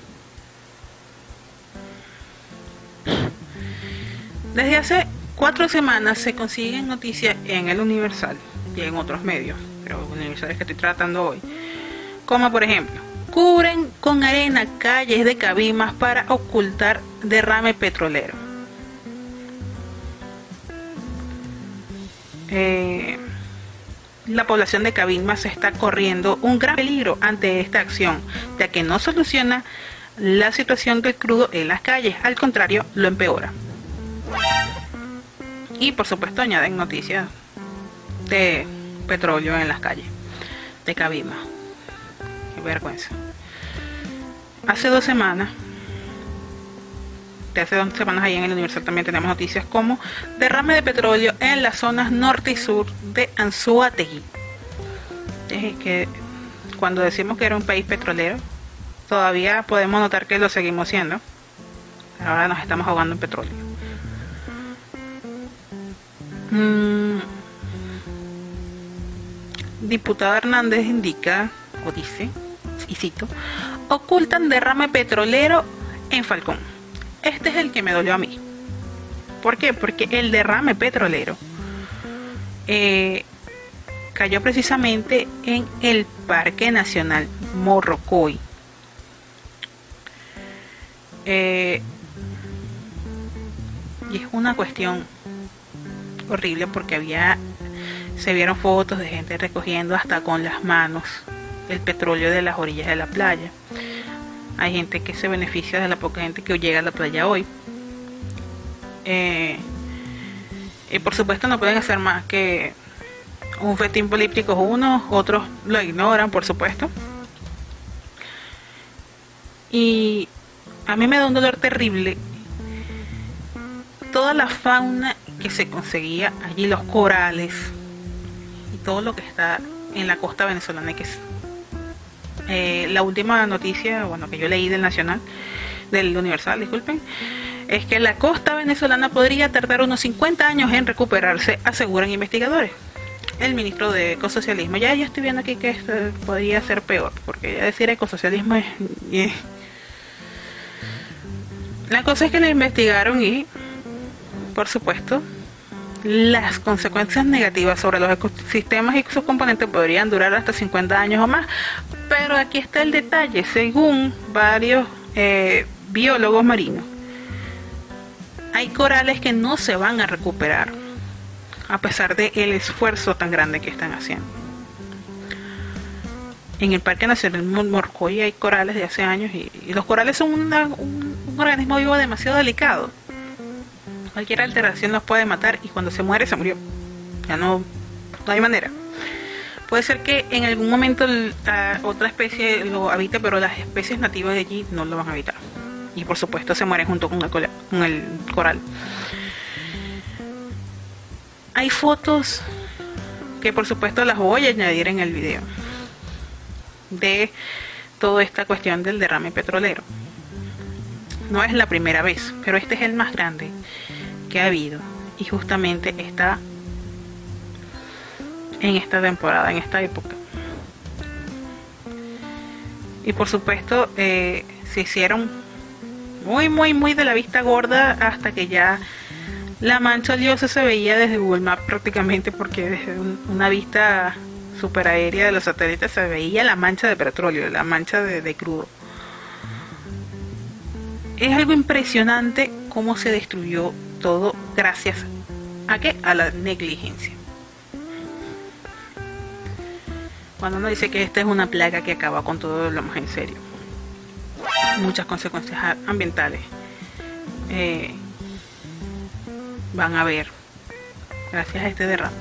Desde hace cuatro semanas se consiguen noticias en el Universal y en otros medios, pero universidades que estoy tratando hoy. Como por ejemplo, cubren con arena calles de Cabimas para ocultar derrame petrolero. Eh, la población de Cabimas está corriendo un gran peligro ante esta acción, ya que no soluciona la situación del crudo en las calles, al contrario, lo empeora. Y por supuesto añaden noticias de petróleo en las calles de Cabima. Qué vergüenza. Hace dos semanas, hace dos semanas ahí en el Universal también tenemos noticias como derrame de petróleo en las zonas norte y sur de Anzuategui. Es que cuando decimos que era un país petrolero, todavía podemos notar que lo seguimos siendo. Ahora nos estamos ahogando en petróleo. Mm, diputado Hernández indica, o dice, y cito, ocultan derrame petrolero en Falcón. Este es el que me dolió a mí. ¿Por qué? Porque el derrame petrolero eh, cayó precisamente en el Parque Nacional Morrocoy. Eh, y es una cuestión horrible porque había se vieron fotos de gente recogiendo hasta con las manos el petróleo de las orillas de la playa. Hay gente que se beneficia de la poca gente que llega a la playa hoy. Eh, y por supuesto no pueden hacer más que un festín político unos, otros lo ignoran, por supuesto. Y a mí me da un dolor terrible toda la fauna que se conseguía allí, los corales y todo lo que está en la costa venezolana, que es eh, la última noticia, bueno, que yo leí del Nacional, del Universal, disculpen, es que la costa venezolana podría tardar unos 50 años en recuperarse, aseguran investigadores. El ministro de Ecosocialismo, ya yo estoy viendo aquí que esto podría ser peor, porque ya decir ecosocialismo es... La cosa es que lo investigaron y, por supuesto, las consecuencias negativas sobre los ecosistemas y sus componentes podrían durar hasta 50 años o más. Pero aquí está el detalle, según varios eh, biólogos marinos, hay corales que no se van a recuperar a pesar del el esfuerzo tan grande que están haciendo. En el Parque Nacional Morcoy hay corales de hace años y, los corales son un organismo vivo demasiado delicado Cualquier alteración los puede matar y cuando se muere se murió. Ya no, no hay manera. Puede ser que en algún momento otra especie lo habite, pero las especies nativas de allí no lo van a habitar. Y por supuesto se mueren junto con el, con el coral. Hay fotos que por supuesto las voy a añadir en el video de toda esta cuestión del derrame petrolero. No es la primera vez, pero este es el más grande ha habido y justamente está en esta temporada, en esta época. Y por supuesto eh, se hicieron muy, muy, muy de la vista gorda hasta que ya la mancha liosa se veía desde Google Maps prácticamente porque desde una vista super aérea de los satélites se veía la mancha de petróleo, la mancha de, de crudo. Es algo impresionante cómo se destruyó todo gracias a qué? A la negligencia. Cuando uno dice que esta es una plaga que acaba con todo lo más en serio. Muchas consecuencias ambientales eh, van a haber gracias a este derrame.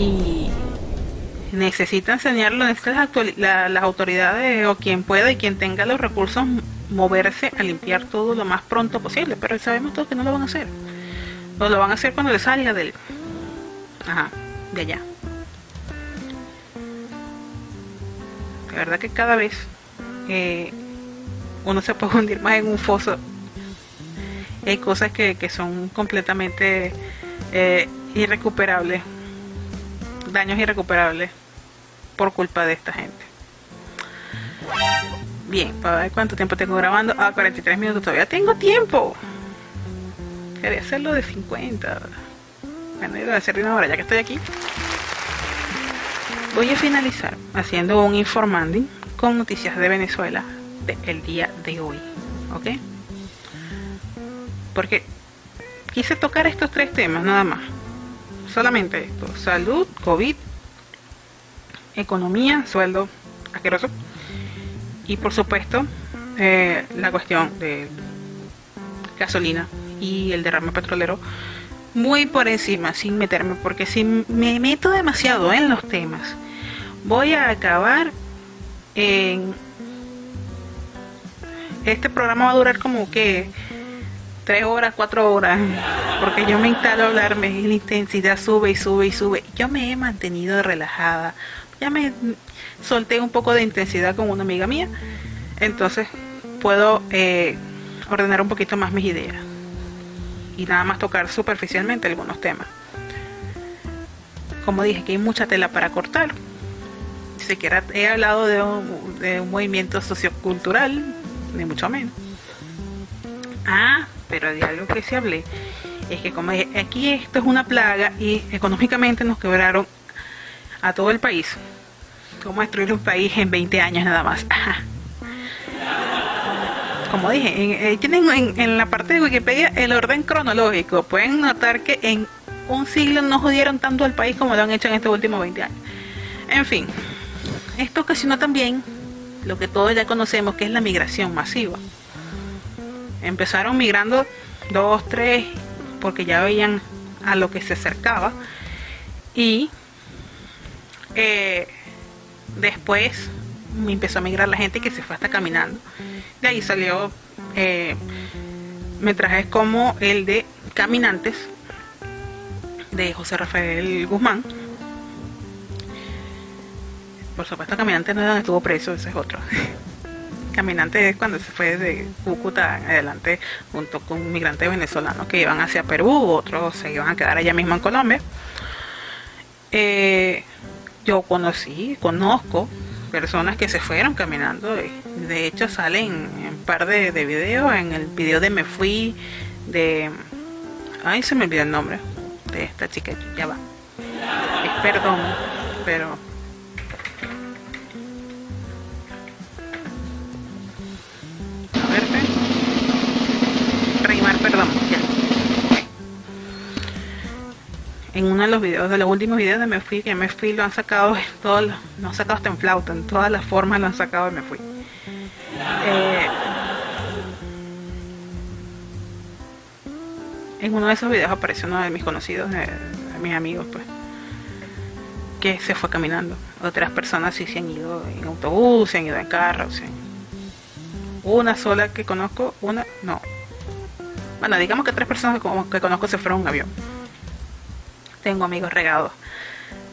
Y necesita enseñarlo, necesitan las, las autoridades o quien pueda y quien tenga los recursos moverse a limpiar todo lo más pronto posible, pero sabemos todos que no lo van a hacer. O lo van a hacer cuando le salga del... Ajá, de allá. La verdad que cada vez eh, uno se puede hundir más en un foso. Hay cosas que, son completamente eh, irrecuperables, daños irrecuperables por culpa de esta gente. Bien, para ver cuánto tiempo tengo grabando. Ah, 43 minutos, todavía tengo tiempo. Quería hacerlo de 50. Bueno, a hacer una hora ya que estoy aquí. Voy a finalizar haciendo un informanding con noticias de Venezuela del día de hoy. ¿Ok? Porque quise tocar estos tres temas nada más. Solamente esto. Salud, COVID, economía, sueldo asqueroso y por supuesto eh, la cuestión de gasolina y el derrame petrolero muy por encima sin meterme porque si me meto demasiado en los temas voy a acabar en este programa va a durar como que tres horas, cuatro horas, porque yo me instalo a hablarme y la intensidad sube y sube y sube. Yo me he mantenido relajada, ya me solté un poco de intensidad con una amiga mía, entonces puedo eh, ordenar un poquito más mis ideas y nada más tocar superficialmente algunos temas. como dije, que hay mucha tela para cortar. Ni siquiera he hablado de un, de un movimiento sociocultural, ni mucho menos. Ah, pero de algo que se hablé es que como aquí esto es una plaga y económicamente nos quebraron a todo el país. ¿Cómo destruir un país en 20 años nada más? Como dije, eh, tienen en, la parte de Wikipedia el orden cronológico. Pueden notar que en un siglo no jodieron tanto al país como lo han hecho en estos últimos 20 años. En fin, esto ocasionó también lo que todos ya conocemos, que es la migración masiva. Empezaron migrando dos, tres, porque ya veían a lo que se acercaba. Y eh, después empezó a migrar la gente que se fue hasta caminando. De ahí salió eh, metrajes como el de Caminantes de José Rafael Guzmán. Por supuesto, Caminantes no es donde estuvo preso, ese es otro. Caminante es cuando se fue de Cúcuta adelante junto con migrantes venezolanos que iban hacia Perú, otros se iban a quedar allá mismo en Colombia. Eh, yo conocí, conozco personas que se fueron caminando. De hecho, salen un par de, de videos. En el video de Me Fui, de. Ay, se me olvidó el nombre de esta chica. Ya va. perdón, pero perdón, En uno de los videos, de los últimos videos de Me Fui, que Me Fui lo han sacado, todo, lo han sacado hasta en flauta, en todas las formas lo han sacado de Me Fui. Eh, en uno de esos videos apareció uno de mis conocidos, de, mis amigos, pues, que se fue caminando. Otras personas sí se han ido en autobús, se han ido en carro, Una sola que conozco, una, no, bueno, digamos que tres personas que, conozco se fueron en avión. Tengo amigos regados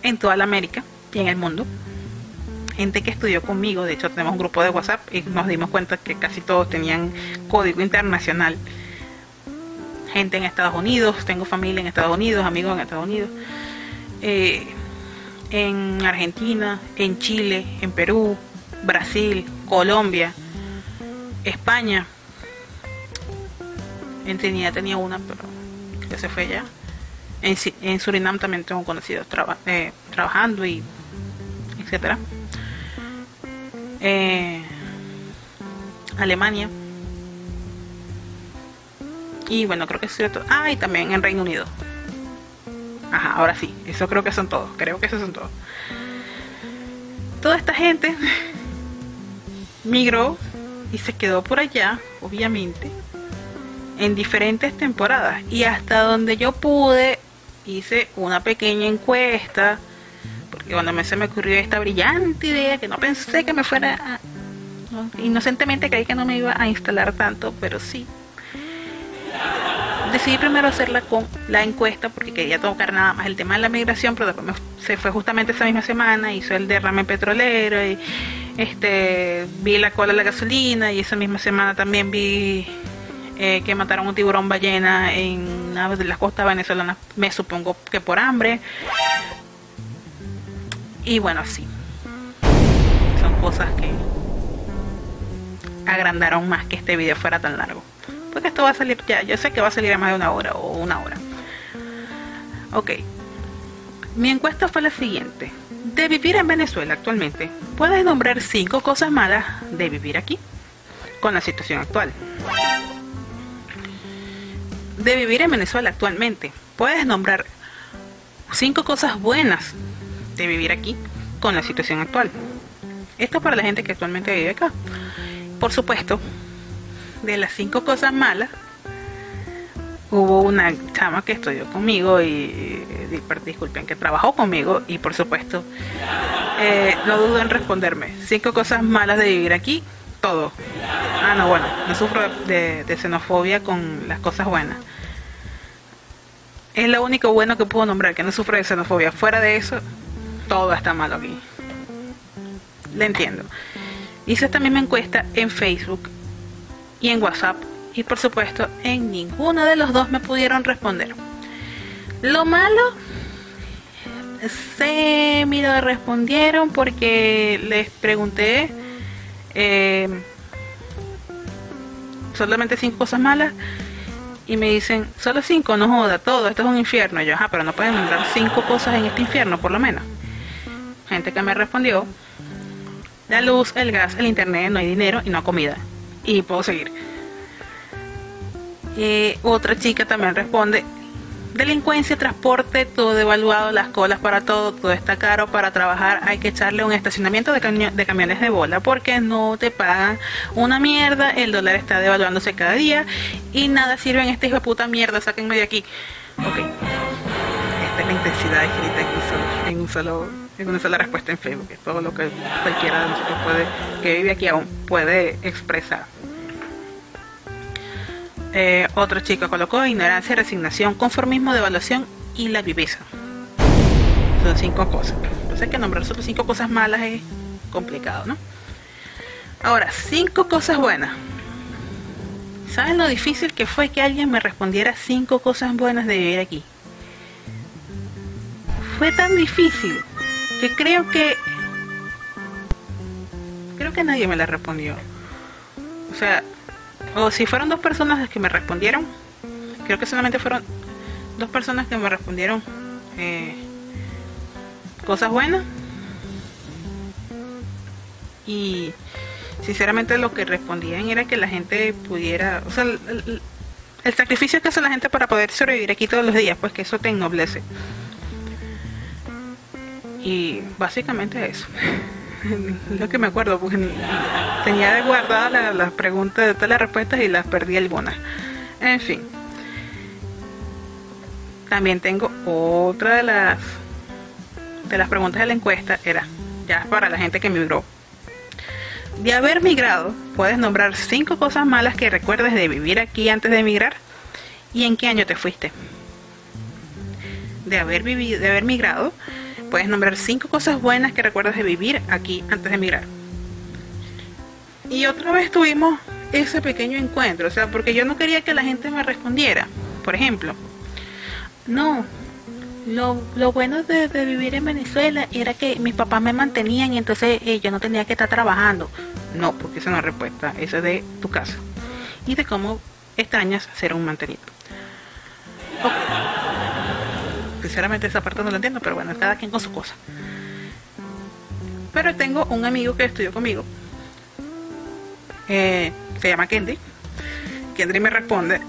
en toda la América y en el mundo. Gente que estudió conmigo, de hecho tenemos un grupo de WhatsApp y nos dimos cuenta que casi todos tenían código internacional. Gente en Estados Unidos, tengo familia en Estados Unidos, amigos en Estados Unidos. Eh, en Argentina, en Chile, en Perú, Brasil, Colombia, España, en Trinidad tenía una, pero que se fue ya. En, Surinam también tengo conocidos eh, trabajando y etcétera. Eh, Alemania. Y bueno, creo que es cierto. Ah, y también en Reino Unido. Ajá, ahora sí. Eso creo que son todos. Creo que esos son todos. Toda esta gente migró y se quedó por allá, obviamente en diferentes temporadas y hasta donde yo pude hice una pequeña encuesta porque cuando me se me ocurrió esta brillante idea que no pensé que me fuera a, inocentemente creí que no me iba a instalar tanto pero sí. Decidí primero hacerla con la encuesta porque quería tocar nada más el tema de la migración pero después se fue justamente esa misma semana hizo el derrame petrolero y este vi la cola de la gasolina y esa misma semana también vi eh, que mataron un tiburón ballena en una de las costas venezolanas, me supongo que por hambre. Y bueno, sí. Son cosas que agrandaron más que este video fuera tan largo. Porque esto va a salir ya, yo sé que va a salir a más de una hora o una hora. Ok. Mi encuesta fue la siguiente. De vivir en Venezuela actualmente, ¿puedes nombrar cinco cosas malas de vivir aquí? Con la situación actual de vivir en Venezuela actualmente. Puedes nombrar cinco cosas buenas de vivir aquí con la situación actual. Esto para la gente que actualmente vive acá. Por supuesto, de las cinco cosas malas, hubo una chama que estudió conmigo y, disculpen, que trabajó conmigo y por supuesto, eh, no dudo en responderme. Cinco cosas malas de vivir aquí, todo. Ah, no, bueno, no sufro de, xenofobia con las cosas buenas. Es lo único bueno que puedo nombrar, que no sufro de xenofobia. Fuera de eso, todo está malo aquí. Le entiendo. Hice esta misma encuesta en Facebook y en WhatsApp. Y por supuesto, en ninguno de los dos me pudieron responder. Lo malo, se me respondieron porque les pregunté eh, solamente cinco cosas malas y me dicen, solo cinco, no joda, todo, esto es un infierno. Y yo, ajá, pero no pueden nombrar cinco cosas en este infierno, por lo menos. Gente que me respondió, la luz, el gas, el internet, no hay dinero y no hay comida. Y puedo seguir. Eh, otra chica también responde, delincuencia, transporte, todo devaluado, las colas para todo, todo está caro para trabajar, hay que echarle un estacionamiento de, de camiones de bola porque no te pagan una mierda, el dólar está devaluándose cada día y nada sirve en esta hijo de puta mierda, sáquenme de aquí. Ok, esta es la intensidad escrita en un solo, en una sola respuesta en Facebook, es todo lo que cualquiera de nosotros puede, que vive aquí aún puede expresar. Eh, otro colocó ignorancia, resignación, conformismo, devaluación y la viveza. Son cinco cosas. Entonces que nombrar solo cinco cosas malas es complicado, ¿no? Ahora, cinco cosas buenas. ¿Saben lo difícil que fue que alguien me respondiera cinco cosas buenas de vivir aquí? Fue tan difícil que creo que creo que nadie me la respondió. O sea, o si fueron dos personas las que me respondieron, creo que solamente fueron dos personas que me respondieron eh, cosas buenas. Y sinceramente lo que respondían era que la gente pudiera, o sea, el, sacrificio que hace la gente para poder sobrevivir aquí todos los días, pues que eso te ennoblece. Y básicamente eso. lo que me acuerdo, porque tenía guardadas las preguntas de todas las respuestas y las perdí algunas. En fin. También tengo otra de las de las preguntas de la encuesta era ya para la gente que migró. De haber migrado, puedes nombrar cinco cosas malas que recuerdes de vivir aquí antes de emigrar y en qué año te fuiste. De haber vivido, de haber migrado, puedes nombrar cinco cosas buenas que recuerdas de vivir aquí antes de emigrar. Y otra vez tuvimos ese pequeño encuentro, o sea, porque yo no quería que la gente me respondiera. Por ejemplo, no, lo, bueno de, vivir en Venezuela era que mis papás me mantenían y entonces eh, yo no tenía que estar trabajando. No, porque esa no es respuesta, esa es de tu casa. Y de cómo extrañas ser un mantenido. Sinceramente esa parte no la entiendo, pero bueno, cada quien con su cosa. Pero tengo un amigo que estudió conmigo. Eh, se llama Kendi. Kendi me responde,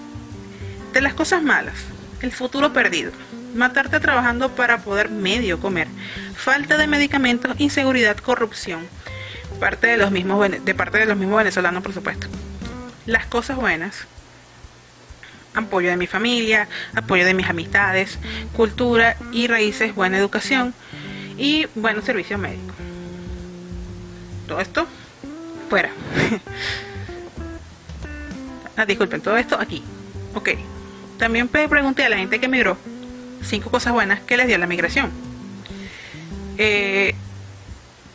de las cosas malas, el futuro perdido, matarte trabajando para poder medio comer, falta de medicamentos, inseguridad, corrupción, parte de los mismos de parte de los mismos venezolanos, por supuesto. Las cosas buenas, apoyo de mi familia, apoyo de mis amistades, cultura y raíces, buena educación y buenos servicios médicos. Todo esto fuera. ah, disculpen, todo esto aquí. Ok. También pregunté a la gente que migró cinco cosas buenas que les dio la migración. Eh,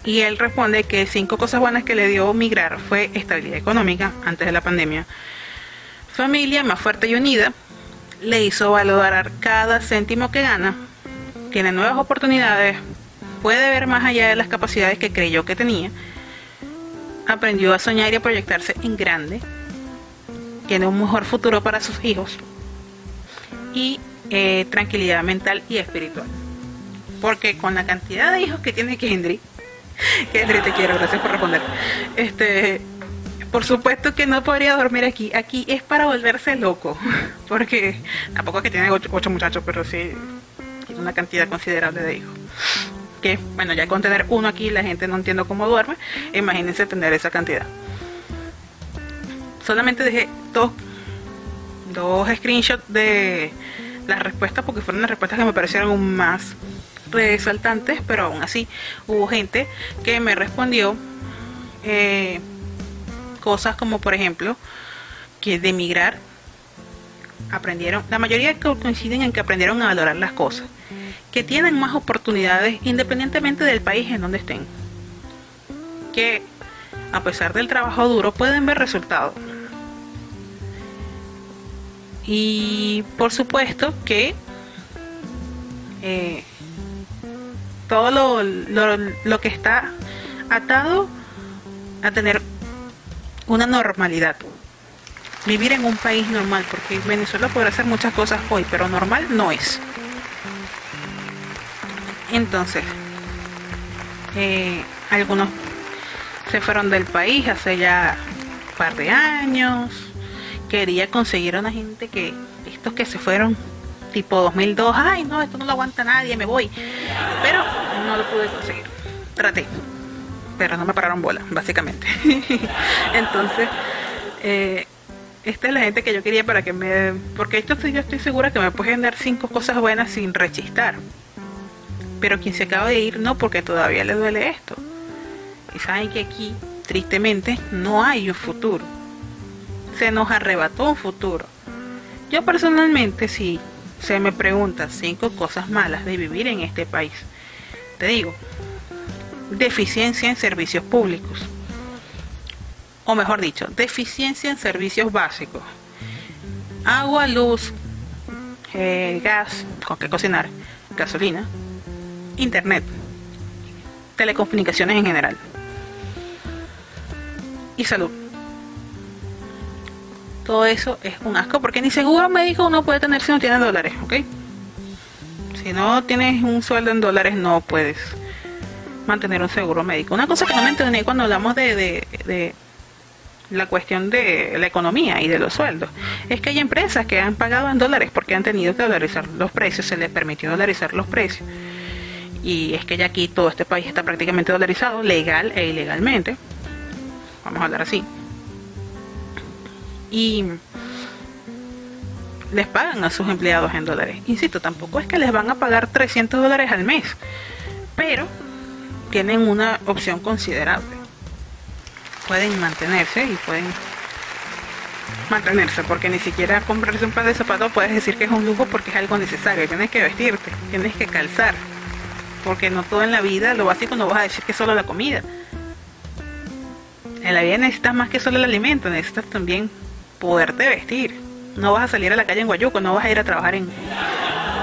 y él responde que cinco cosas buenas que le dio migrar fue estabilidad económica antes de la pandemia, familia más fuerte y unida le hizo valorar cada céntimo que gana, tiene nuevas oportunidades, puede ver más allá de las capacidades que creyó que tenía, aprendió a soñar y a proyectarse en grande, tiene un mejor futuro para sus hijos y eh, tranquilidad mental y espiritual. Porque con la cantidad de hijos que tiene Kendry, Kendry te quiero, gracias por responder. Este, por supuesto que no podría dormir aquí. Aquí es para volverse loco. Porque tampoco es que tiene ocho, muchachos, pero sí tiene una cantidad considerable de hijos. Que, bueno, ya con tener uno aquí la gente no entiende cómo duerme. Imagínense tener esa cantidad. Solamente dejé dos, dos screenshots de las respuestas porque fueron las respuestas que me parecieron más resaltantes, pero aún así hubo gente que me respondió. Eh, cosas como por ejemplo que de emigrar aprendieron, la mayoría coinciden en que aprendieron a valorar las cosas, que tienen más oportunidades independientemente del país en donde estén, que a pesar del trabajo duro pueden ver resultados. Y por supuesto que eh, todo lo, lo, lo que está atado a tener una normalidad. Vivir en un país normal, porque Venezuela podrá hacer muchas cosas hoy, pero normal no es. Entonces, eh, algunos se fueron del país hace ya un par de años. Quería conseguir a una gente que, estos que se fueron tipo 2002, ay no, esto no lo aguanta nadie, me voy. Pero no lo pude conseguir. Traté, pero no me pararon bola, básicamente. Entonces, eh, esta es la gente que yo quería para que me... Porque esto yo estoy segura que me pueden dar cinco cosas buenas sin rechistar. Pero quien se acaba de ir, no, porque todavía le duele esto. Y saben que aquí, tristemente, no hay un futuro. Se nos arrebató un futuro. Yo personalmente, si se me pregunta cinco cosas malas de vivir en este país, te digo, deficiencia en servicios públicos. O mejor dicho, deficiencia en servicios básicos. Agua, luz, eh, gas, con qué cocinar, gasolina, internet, telecomunicaciones en general y salud. Todo eso es un asco porque ni seguro médico uno puede tener si no tiene dólares, ¿ok? Si no tienes un sueldo en dólares no puedes mantener un seguro médico. Una cosa que no me entendí cuando hablamos de, de, de la cuestión de la economía y de los sueldos es que hay empresas que han pagado en dólares porque han tenido que dolarizar los precios, se les permitió dolarizar los precios y es que ya aquí todo este país está prácticamente dolarizado, legal e ilegalmente. Vamos a hablar así. Y les pagan a sus empleados en dólares. Insisto, tampoco es que les van a pagar 300 dólares al mes, pero tienen una opción considerable. Pueden mantenerse y pueden mantenerse, porque ni siquiera comprarse un par de zapatos puedes decir que es un lujo porque es algo necesario. Tienes que vestirte, tienes que calzar, porque no todo en la vida, lo básico no vas a decir que es solo la comida. En la vida necesitas más que solo el alimento, necesitas también poderte vestir. No vas a salir a la calle en Guayuco, no vas a ir a trabajar en,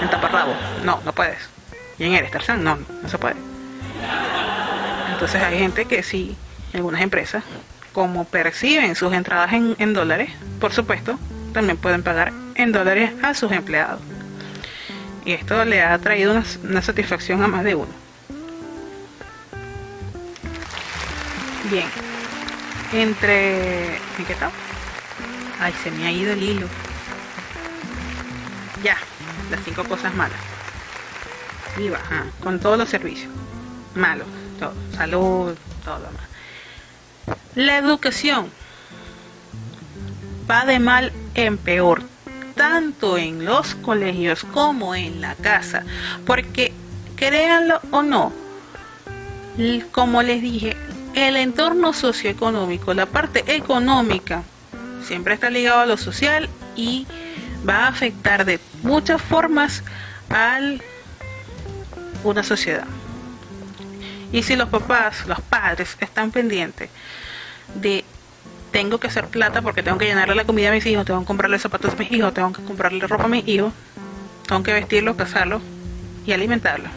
en Taparrabo. No, no puedes. Y en Eres Tarzán, no, no se puede. Entonces hay gente que sí, algunas empresas, como perciben sus entradas en, dólares, por supuesto, también pueden pagar en dólares a sus empleados. Y esto le ha traído una, satisfacción a más de uno. Bien. Entre... ¿En qué tal? Ay, se me ha ido el hilo. Ya, las cinco cosas malas. Y baja, con todos los servicios. Malos, todo. Salud, todo lo más. La educación va de mal en peor tanto en los colegios como en la casa, porque créanlo o no, como les dije, el entorno socioeconómico, la parte económica, siempre está ligado a lo social y va a afectar de muchas formas a una sociedad. Y si los papás, los padres están pendientes de tengo que hacer plata porque tengo que llenarle la comida a mis hijos, tengo que comprarle zapatos a mis hijos, tengo que comprarle ropa a mis hijos, tengo que vestirlos, casarlos y alimentarlos.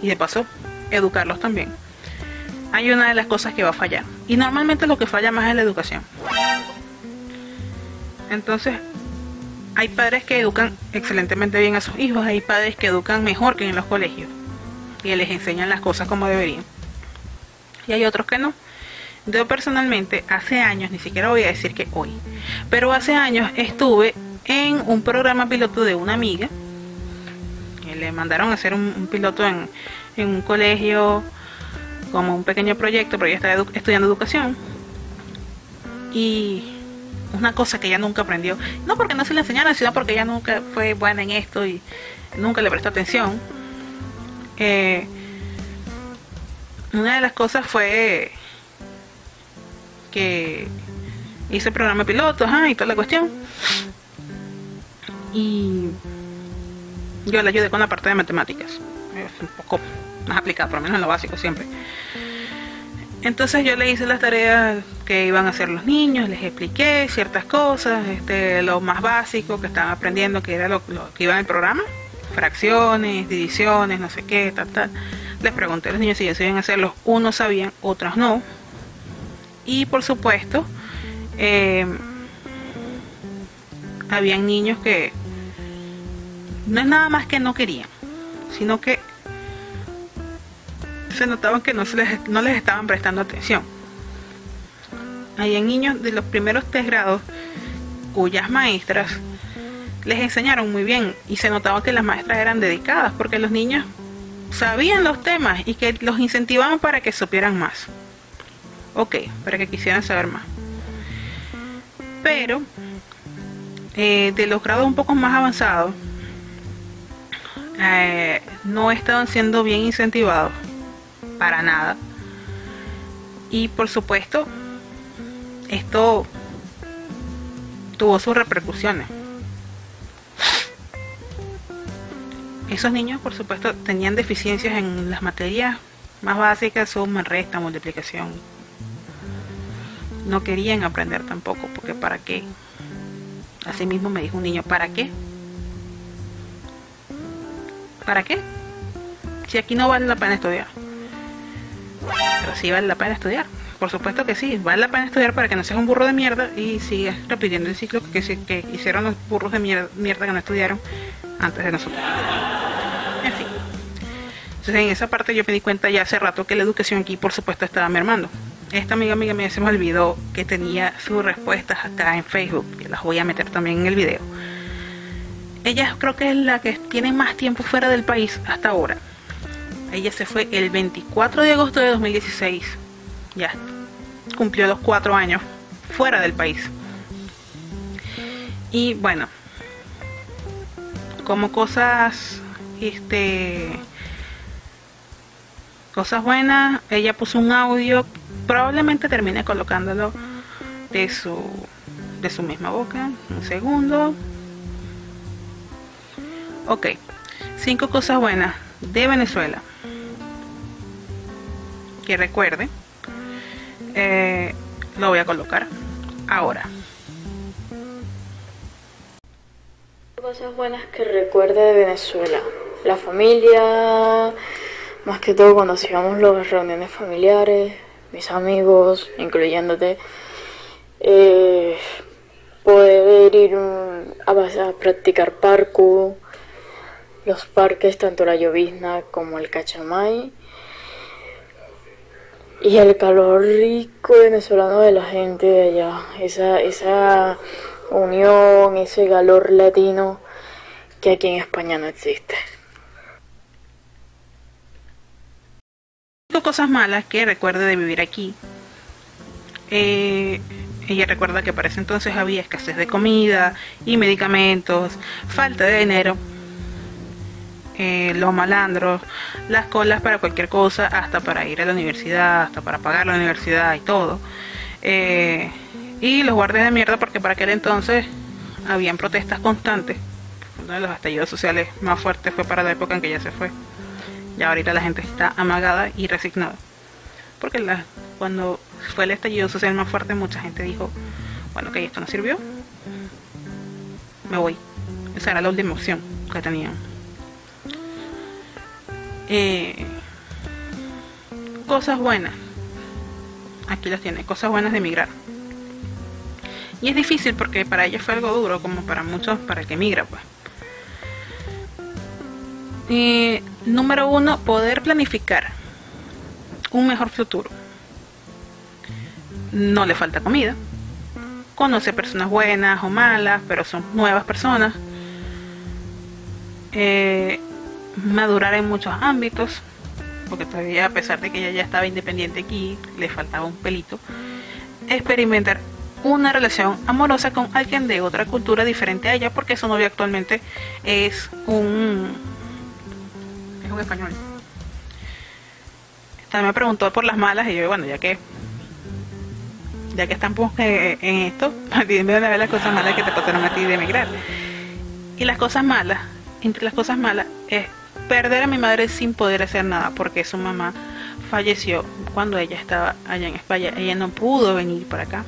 Y de paso, educarlos también. Hay una de las cosas que va a fallar. Y normalmente lo que falla más es la educación. Entonces, hay padres que educan excelentemente bien a sus hijos, hay padres que educan mejor que en los colegios y les enseñan las cosas como deberían. Y hay otros que no. Yo personalmente hace años, ni siquiera voy a decir que hoy, pero hace años estuve en un programa piloto de una amiga. Le mandaron a hacer un, piloto en, un colegio como un pequeño proyecto, porque ella estaba estudiando educación. Y una cosa que ella nunca aprendió, no porque no se le enseñaron, sino porque ella nunca fue buena en esto y nunca le prestó atención. Eh, una de las cosas fue que hice el programa piloto y toda la cuestión. Y yo le ayudé con la parte de matemáticas. Un poco más aplicada, por lo menos en lo básico siempre. Entonces yo le hice las tareas que iban a hacer los niños, les expliqué ciertas cosas, este, lo más básico que estaban aprendiendo, que era lo, que iba en el programa, fracciones, divisiones, no sé qué, tal, tal Les pregunté a los niños si ellos sabían hacerlos. Unos sabían, otros no. Y por supuesto, eh, habían niños que no es nada más que no querían, sino que se notaban que no, se les, no les estaban prestando atención. Había niños de los primeros tres grados cuyas maestras les enseñaron muy bien y se notaba que las maestras eran dedicadas porque los niños sabían los temas y que los incentivaban para que supieran más. Ok, para que quisieran saber más. Pero eh, de los grados un poco más avanzados, eh, no estaban siendo bien incentivados para nada. Y por supuesto, esto tuvo sus repercusiones. Esos niños, por supuesto, tenían deficiencias en las materias más básicas, suma, resta, multiplicación. No querían aprender tampoco, porque ¿para qué? Así mismo me dijo un niño, ¿para qué? ¿Para qué? Si aquí no vale la pena estudiar. Pero sí vale la pena estudiar. Por supuesto que sí, vale la pena estudiar para que no seas un burro de mierda y sigas repitiendo el ciclo que, hicieron los burros de mierda, mierda que no estudiaron antes de nosotros. En esa parte yo me di cuenta ya hace rato que la educación aquí por supuesto estaba mermando. Esta amiga amiga me se me olvidó que tenía sus respuestas acá en Facebook, que las voy a meter también en el video. Ella creo que es la que tiene más tiempo fuera del país hasta ahora. Ella se fue el 24 de agosto de 2016. Ya cumplió los cuatro años fuera del país. Y bueno, como cosas, este, cosas buenas, ella puso un audio, probablemente termine colocándolo de su, de su misma boca. Un segundo. Ok, cinco cosas buenas de Venezuela. Que recuerde, eh, lo voy a colocar ahora. Cosas buenas que recuerde de Venezuela. La familia, más que todo cuando hacíamos las reuniones familiares, mis amigos, incluyéndote, eh, poder ir a, a, practicar parkour, los parques, tanto la llovizna como el cachamay, y el calor rico venezolano de la gente de allá, esa, esa unión, ese calor latino que aquí en España no existe. Cosas malas que recuerde de vivir aquí. Eh, ella recuerda que para ese entonces había escasez de comida y medicamentos, falta de dinero, eh, los malandros, las colas para cualquier cosa, hasta para ir a la universidad, hasta para pagar la universidad y todo. Eh, y los guardias de mierda porque para aquel entonces habían protestas constantes. Uno de los estallidos sociales más fuertes fue para la época en que ya se fue. Ya ahorita la gente está amagada y resignada. Porque cuando fue el estallido social más fuerte mucha gente dijo, bueno, que esto no sirvió, me voy. Esa era la última opción que tenían. Eh, cosas buenas. Aquí las tiene, cosas buenas de emigrar. Y es difícil porque para ellos fue algo duro, como para muchos, para el que emigra, pues. Y, número uno, poder planificar un mejor futuro. No le falta comida. Conoce personas buenas o malas, pero son nuevas personas. Eh, madurar en muchos ámbitos, porque todavía a pesar de que ella ya estaba independiente aquí, le faltaba un pelito. Experimentar una relación amorosa con alguien de otra cultura diferente a ella porque su novio actualmente es un un español también me preguntó por las malas y yo bueno ya que ya que estamos en esto dime de ver las cosas malas que te pasaron a ti de emigrar y las cosas malas entre las cosas malas es perder a mi madre sin poder hacer nada porque su mamá falleció cuando ella estaba allá en España ella no pudo venir para acá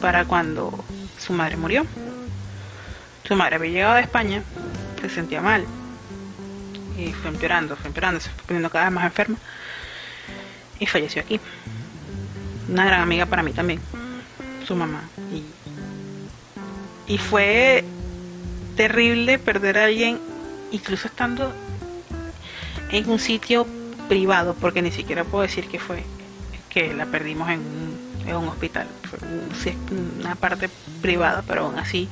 para cuando su madre murió. Su madre había llegado de España, se sentía mal. Y fue empeorando, fue empeorando, se fue poniendo cada vez más enferma y falleció aquí. Una gran amiga para mí también, su mamá. Y, y fue terrible perder a alguien, incluso estando en un sitio privado, porque ni siquiera puedo decir que fue que la perdimos en un, en un hospital, fue una parte privada, pero aún así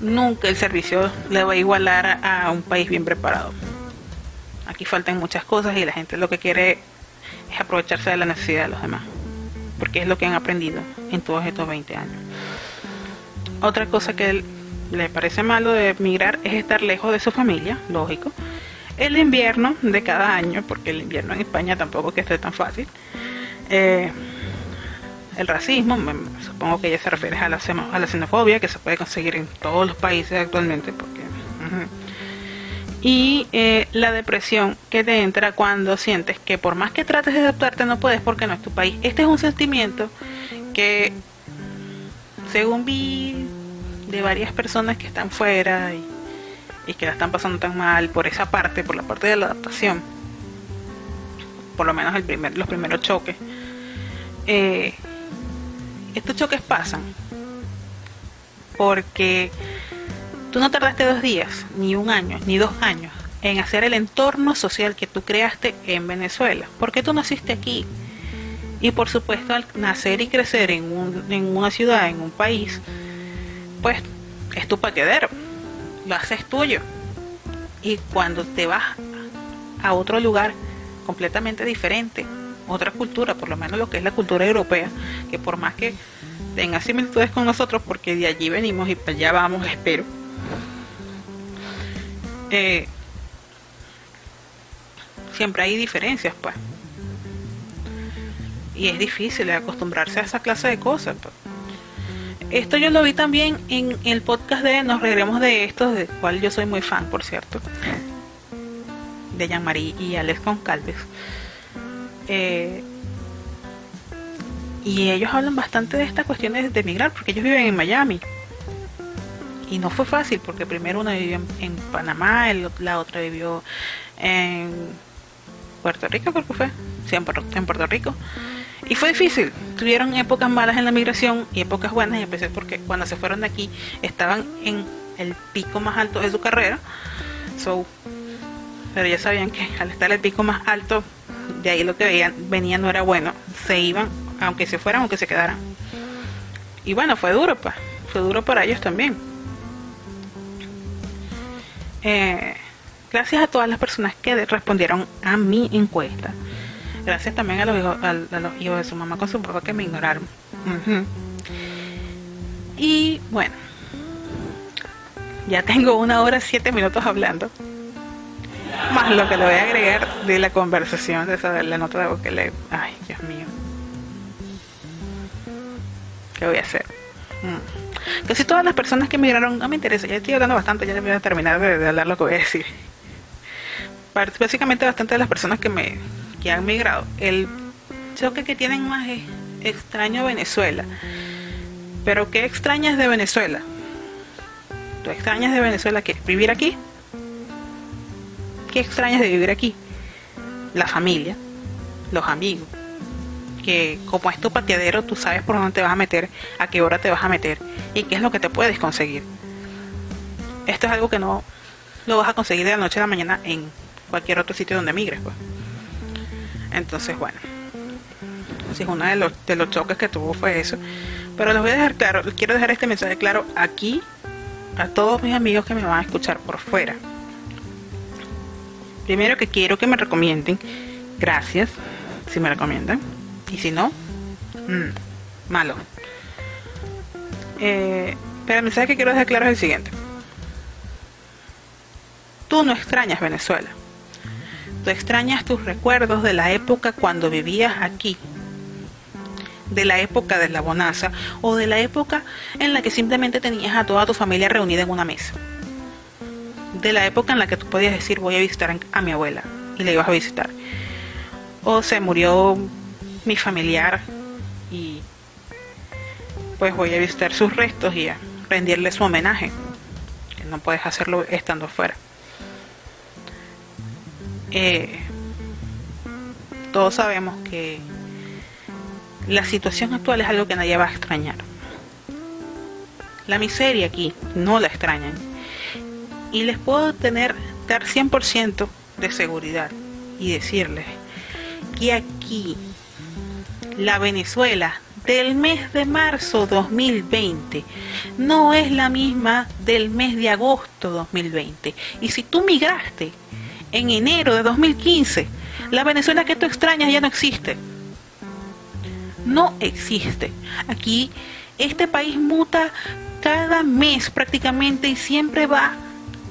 nunca el servicio le va a igualar a un país bien preparado. Aquí faltan muchas cosas y la gente lo que quiere es aprovecharse de la necesidad de los demás, porque es lo que han aprendido en todos estos 20 años. Otra cosa que le parece malo de emigrar es estar lejos de su familia, lógico. El invierno de cada año, porque el invierno en España tampoco es que esté tan fácil. Eh, el racismo, supongo que ella se refiere a la, a la xenofobia que se puede conseguir en todos los países actualmente, porque y eh, la depresión que te entra cuando sientes que por más que trates de adaptarte no puedes porque no es tu país. Este es un sentimiento que, según vi de varias personas que están fuera y, que la están pasando tan mal por esa parte, por la parte de la adaptación, por lo menos el primer, los primeros choques, eh, estos choques pasan porque tú no tardaste dos días, ni un año, ni dos años en hacer el entorno social que tú creaste en Venezuela, porque tú naciste aquí. Y por supuesto al nacer y crecer en, en una ciudad, en un país, pues es tu paquedero, lo haces tuyo. Y cuando te vas a otro lugar completamente diferente, otra cultura, por lo menos lo que es la cultura europea, que por más que tenga similitudes con nosotros, porque de allí venimos y para allá vamos, espero. Eh, siempre hay diferencias, pues. Y es difícil acostumbrarse a esa clase de cosas. Pues. Esto yo lo vi también en el podcast de Nos Reiremos de Esto, del cual yo soy muy fan, por cierto, de Jean-Marie y Alex Concalves. Eh, y ellos hablan bastante de estas cuestiones de emigrar, porque ellos viven en Miami. Y no fue fácil, porque primero una vivió en, Panamá, la otra vivió en Puerto Rico, creo que fue. Sí, en Puerto, Rico. Y fue difícil. Tuvieron épocas malas en la migración y épocas buenas, y empecé porque cuando se fueron de aquí estaban en el pico más alto de su carrera. So, pero ya sabían que al estar el pico más alto, de ahí lo que veían, venía no era bueno. Se iban, aunque se fueran, aunque se quedaran. Y bueno, fue duro, pues. Fue duro para ellos también. Eh, gracias a todas las personas que respondieron a mi encuesta. Gracias también a los hijos, a, los hijos de su mamá con su papá que me ignoraron. Y bueno, ya tengo una hora siete minutos hablando más lo que le voy a agregar de la conversación, de esa, la nota de voz que le... Ay, Dios mío. ¿Qué voy a hacer? Mm. Casi todas las personas que emigraron, no me interesa, ya estoy hablando bastante, ya voy a terminar de, hablar lo que voy a decir. Básicamente bastante de las personas que me que han migrado, el choque que tienen más es extraño Venezuela. Pero ¿qué extrañas de Venezuela? ¿Tú extrañas de Venezuela que vivir aquí? ¿Qué extrañas de vivir aquí? La familia, los amigos, que como es tu pateadero, tú sabes por dónde te vas a meter, a qué hora te vas a meter y qué es lo que te puedes conseguir. Esto es algo que no lo vas a conseguir de la noche a la mañana en cualquier otro sitio donde migres. Pues. Entonces, bueno, si es uno de los, de los choques que tuvo fue eso. Pero les voy a dejar claro, quiero dejar este mensaje claro aquí a todos mis amigos que me van a escuchar por fuera. Primero que quiero que me recomienden. Gracias, si me recomiendan. Y si no, mmm, malo. Eh, pero el mensaje que quiero dejar claro es el siguiente. Tú no extrañas Venezuela. Tú extrañas tus recuerdos de la época cuando vivías aquí. De la época de la bonanza o de la época en la que simplemente tenías a toda tu familia reunida en una mesa de la época en la que tú podías decir voy a visitar a mi abuela y le ibas a visitar. O se murió mi familiar y pues voy a visitar sus restos y a rendirle su homenaje, que no puedes hacerlo estando fuera. eh, todos sabemos que la situación actual es algo que nadie va a extrañar. La miseria aquí no la extrañan. Y les puedo tener, dar 100% de seguridad y decirles que aquí la Venezuela del mes de marzo 2020 no es la misma del mes de agosto 2020. Y si tú migraste en enero de 2015, la Venezuela que tú extrañas ya no existe. No existe. Aquí este país muta cada mes prácticamente y siempre va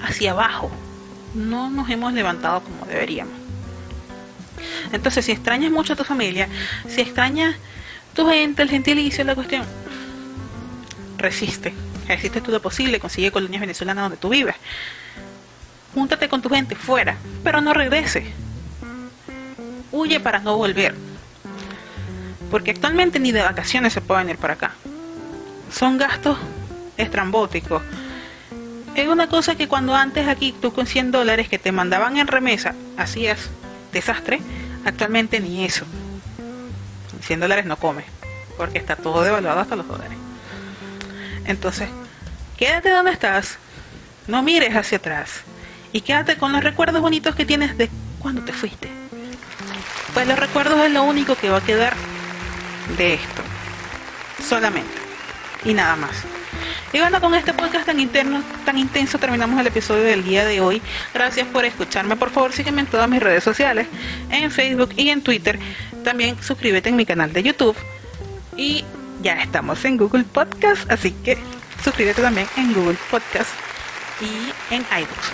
hacia abajo. No nos hemos levantado como deberíamos. Entonces, si extrañas mucho a tu familia, si extrañas tu gente, el gentilicio, la cuestión, resiste. Resiste todo lo posible, consigue colonias venezolanas donde tú vives. Júntate con tu gente fuera, pero no regrese. Huye para no volver. Porque actualmente ni de vacaciones se puede venir para acá. Son gastos estrambóticos. Es una cosa que cuando antes aquí tú con 100 dólares que te mandaban en remesa hacías desastre, actualmente ni eso. 100 dólares no come, porque está todo devaluado hasta los dólares. Entonces, quédate donde estás, no mires hacia atrás y quédate con los recuerdos bonitos que tienes de cuando te fuiste. Pues los recuerdos es lo único que va a quedar de esto, solamente, y nada más. Y bueno, con este podcast tan interno, tan intenso, terminamos el episodio del día de hoy. Gracias por escucharme. Por favor, sígueme en todas mis redes sociales, en Facebook y en Twitter. También suscríbete en mi canal de YouTube. Y ya estamos en Google Podcast, así que suscríbete también en Google Podcast y en iBooks.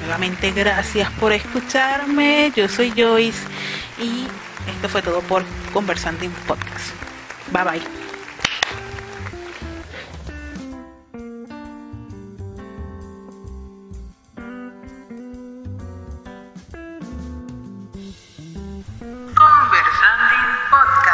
Nuevamente gracias por escucharme. Yo soy Joyce y esto fue todo por Conversando en Podcast. Bye bye. Conversando Podcast.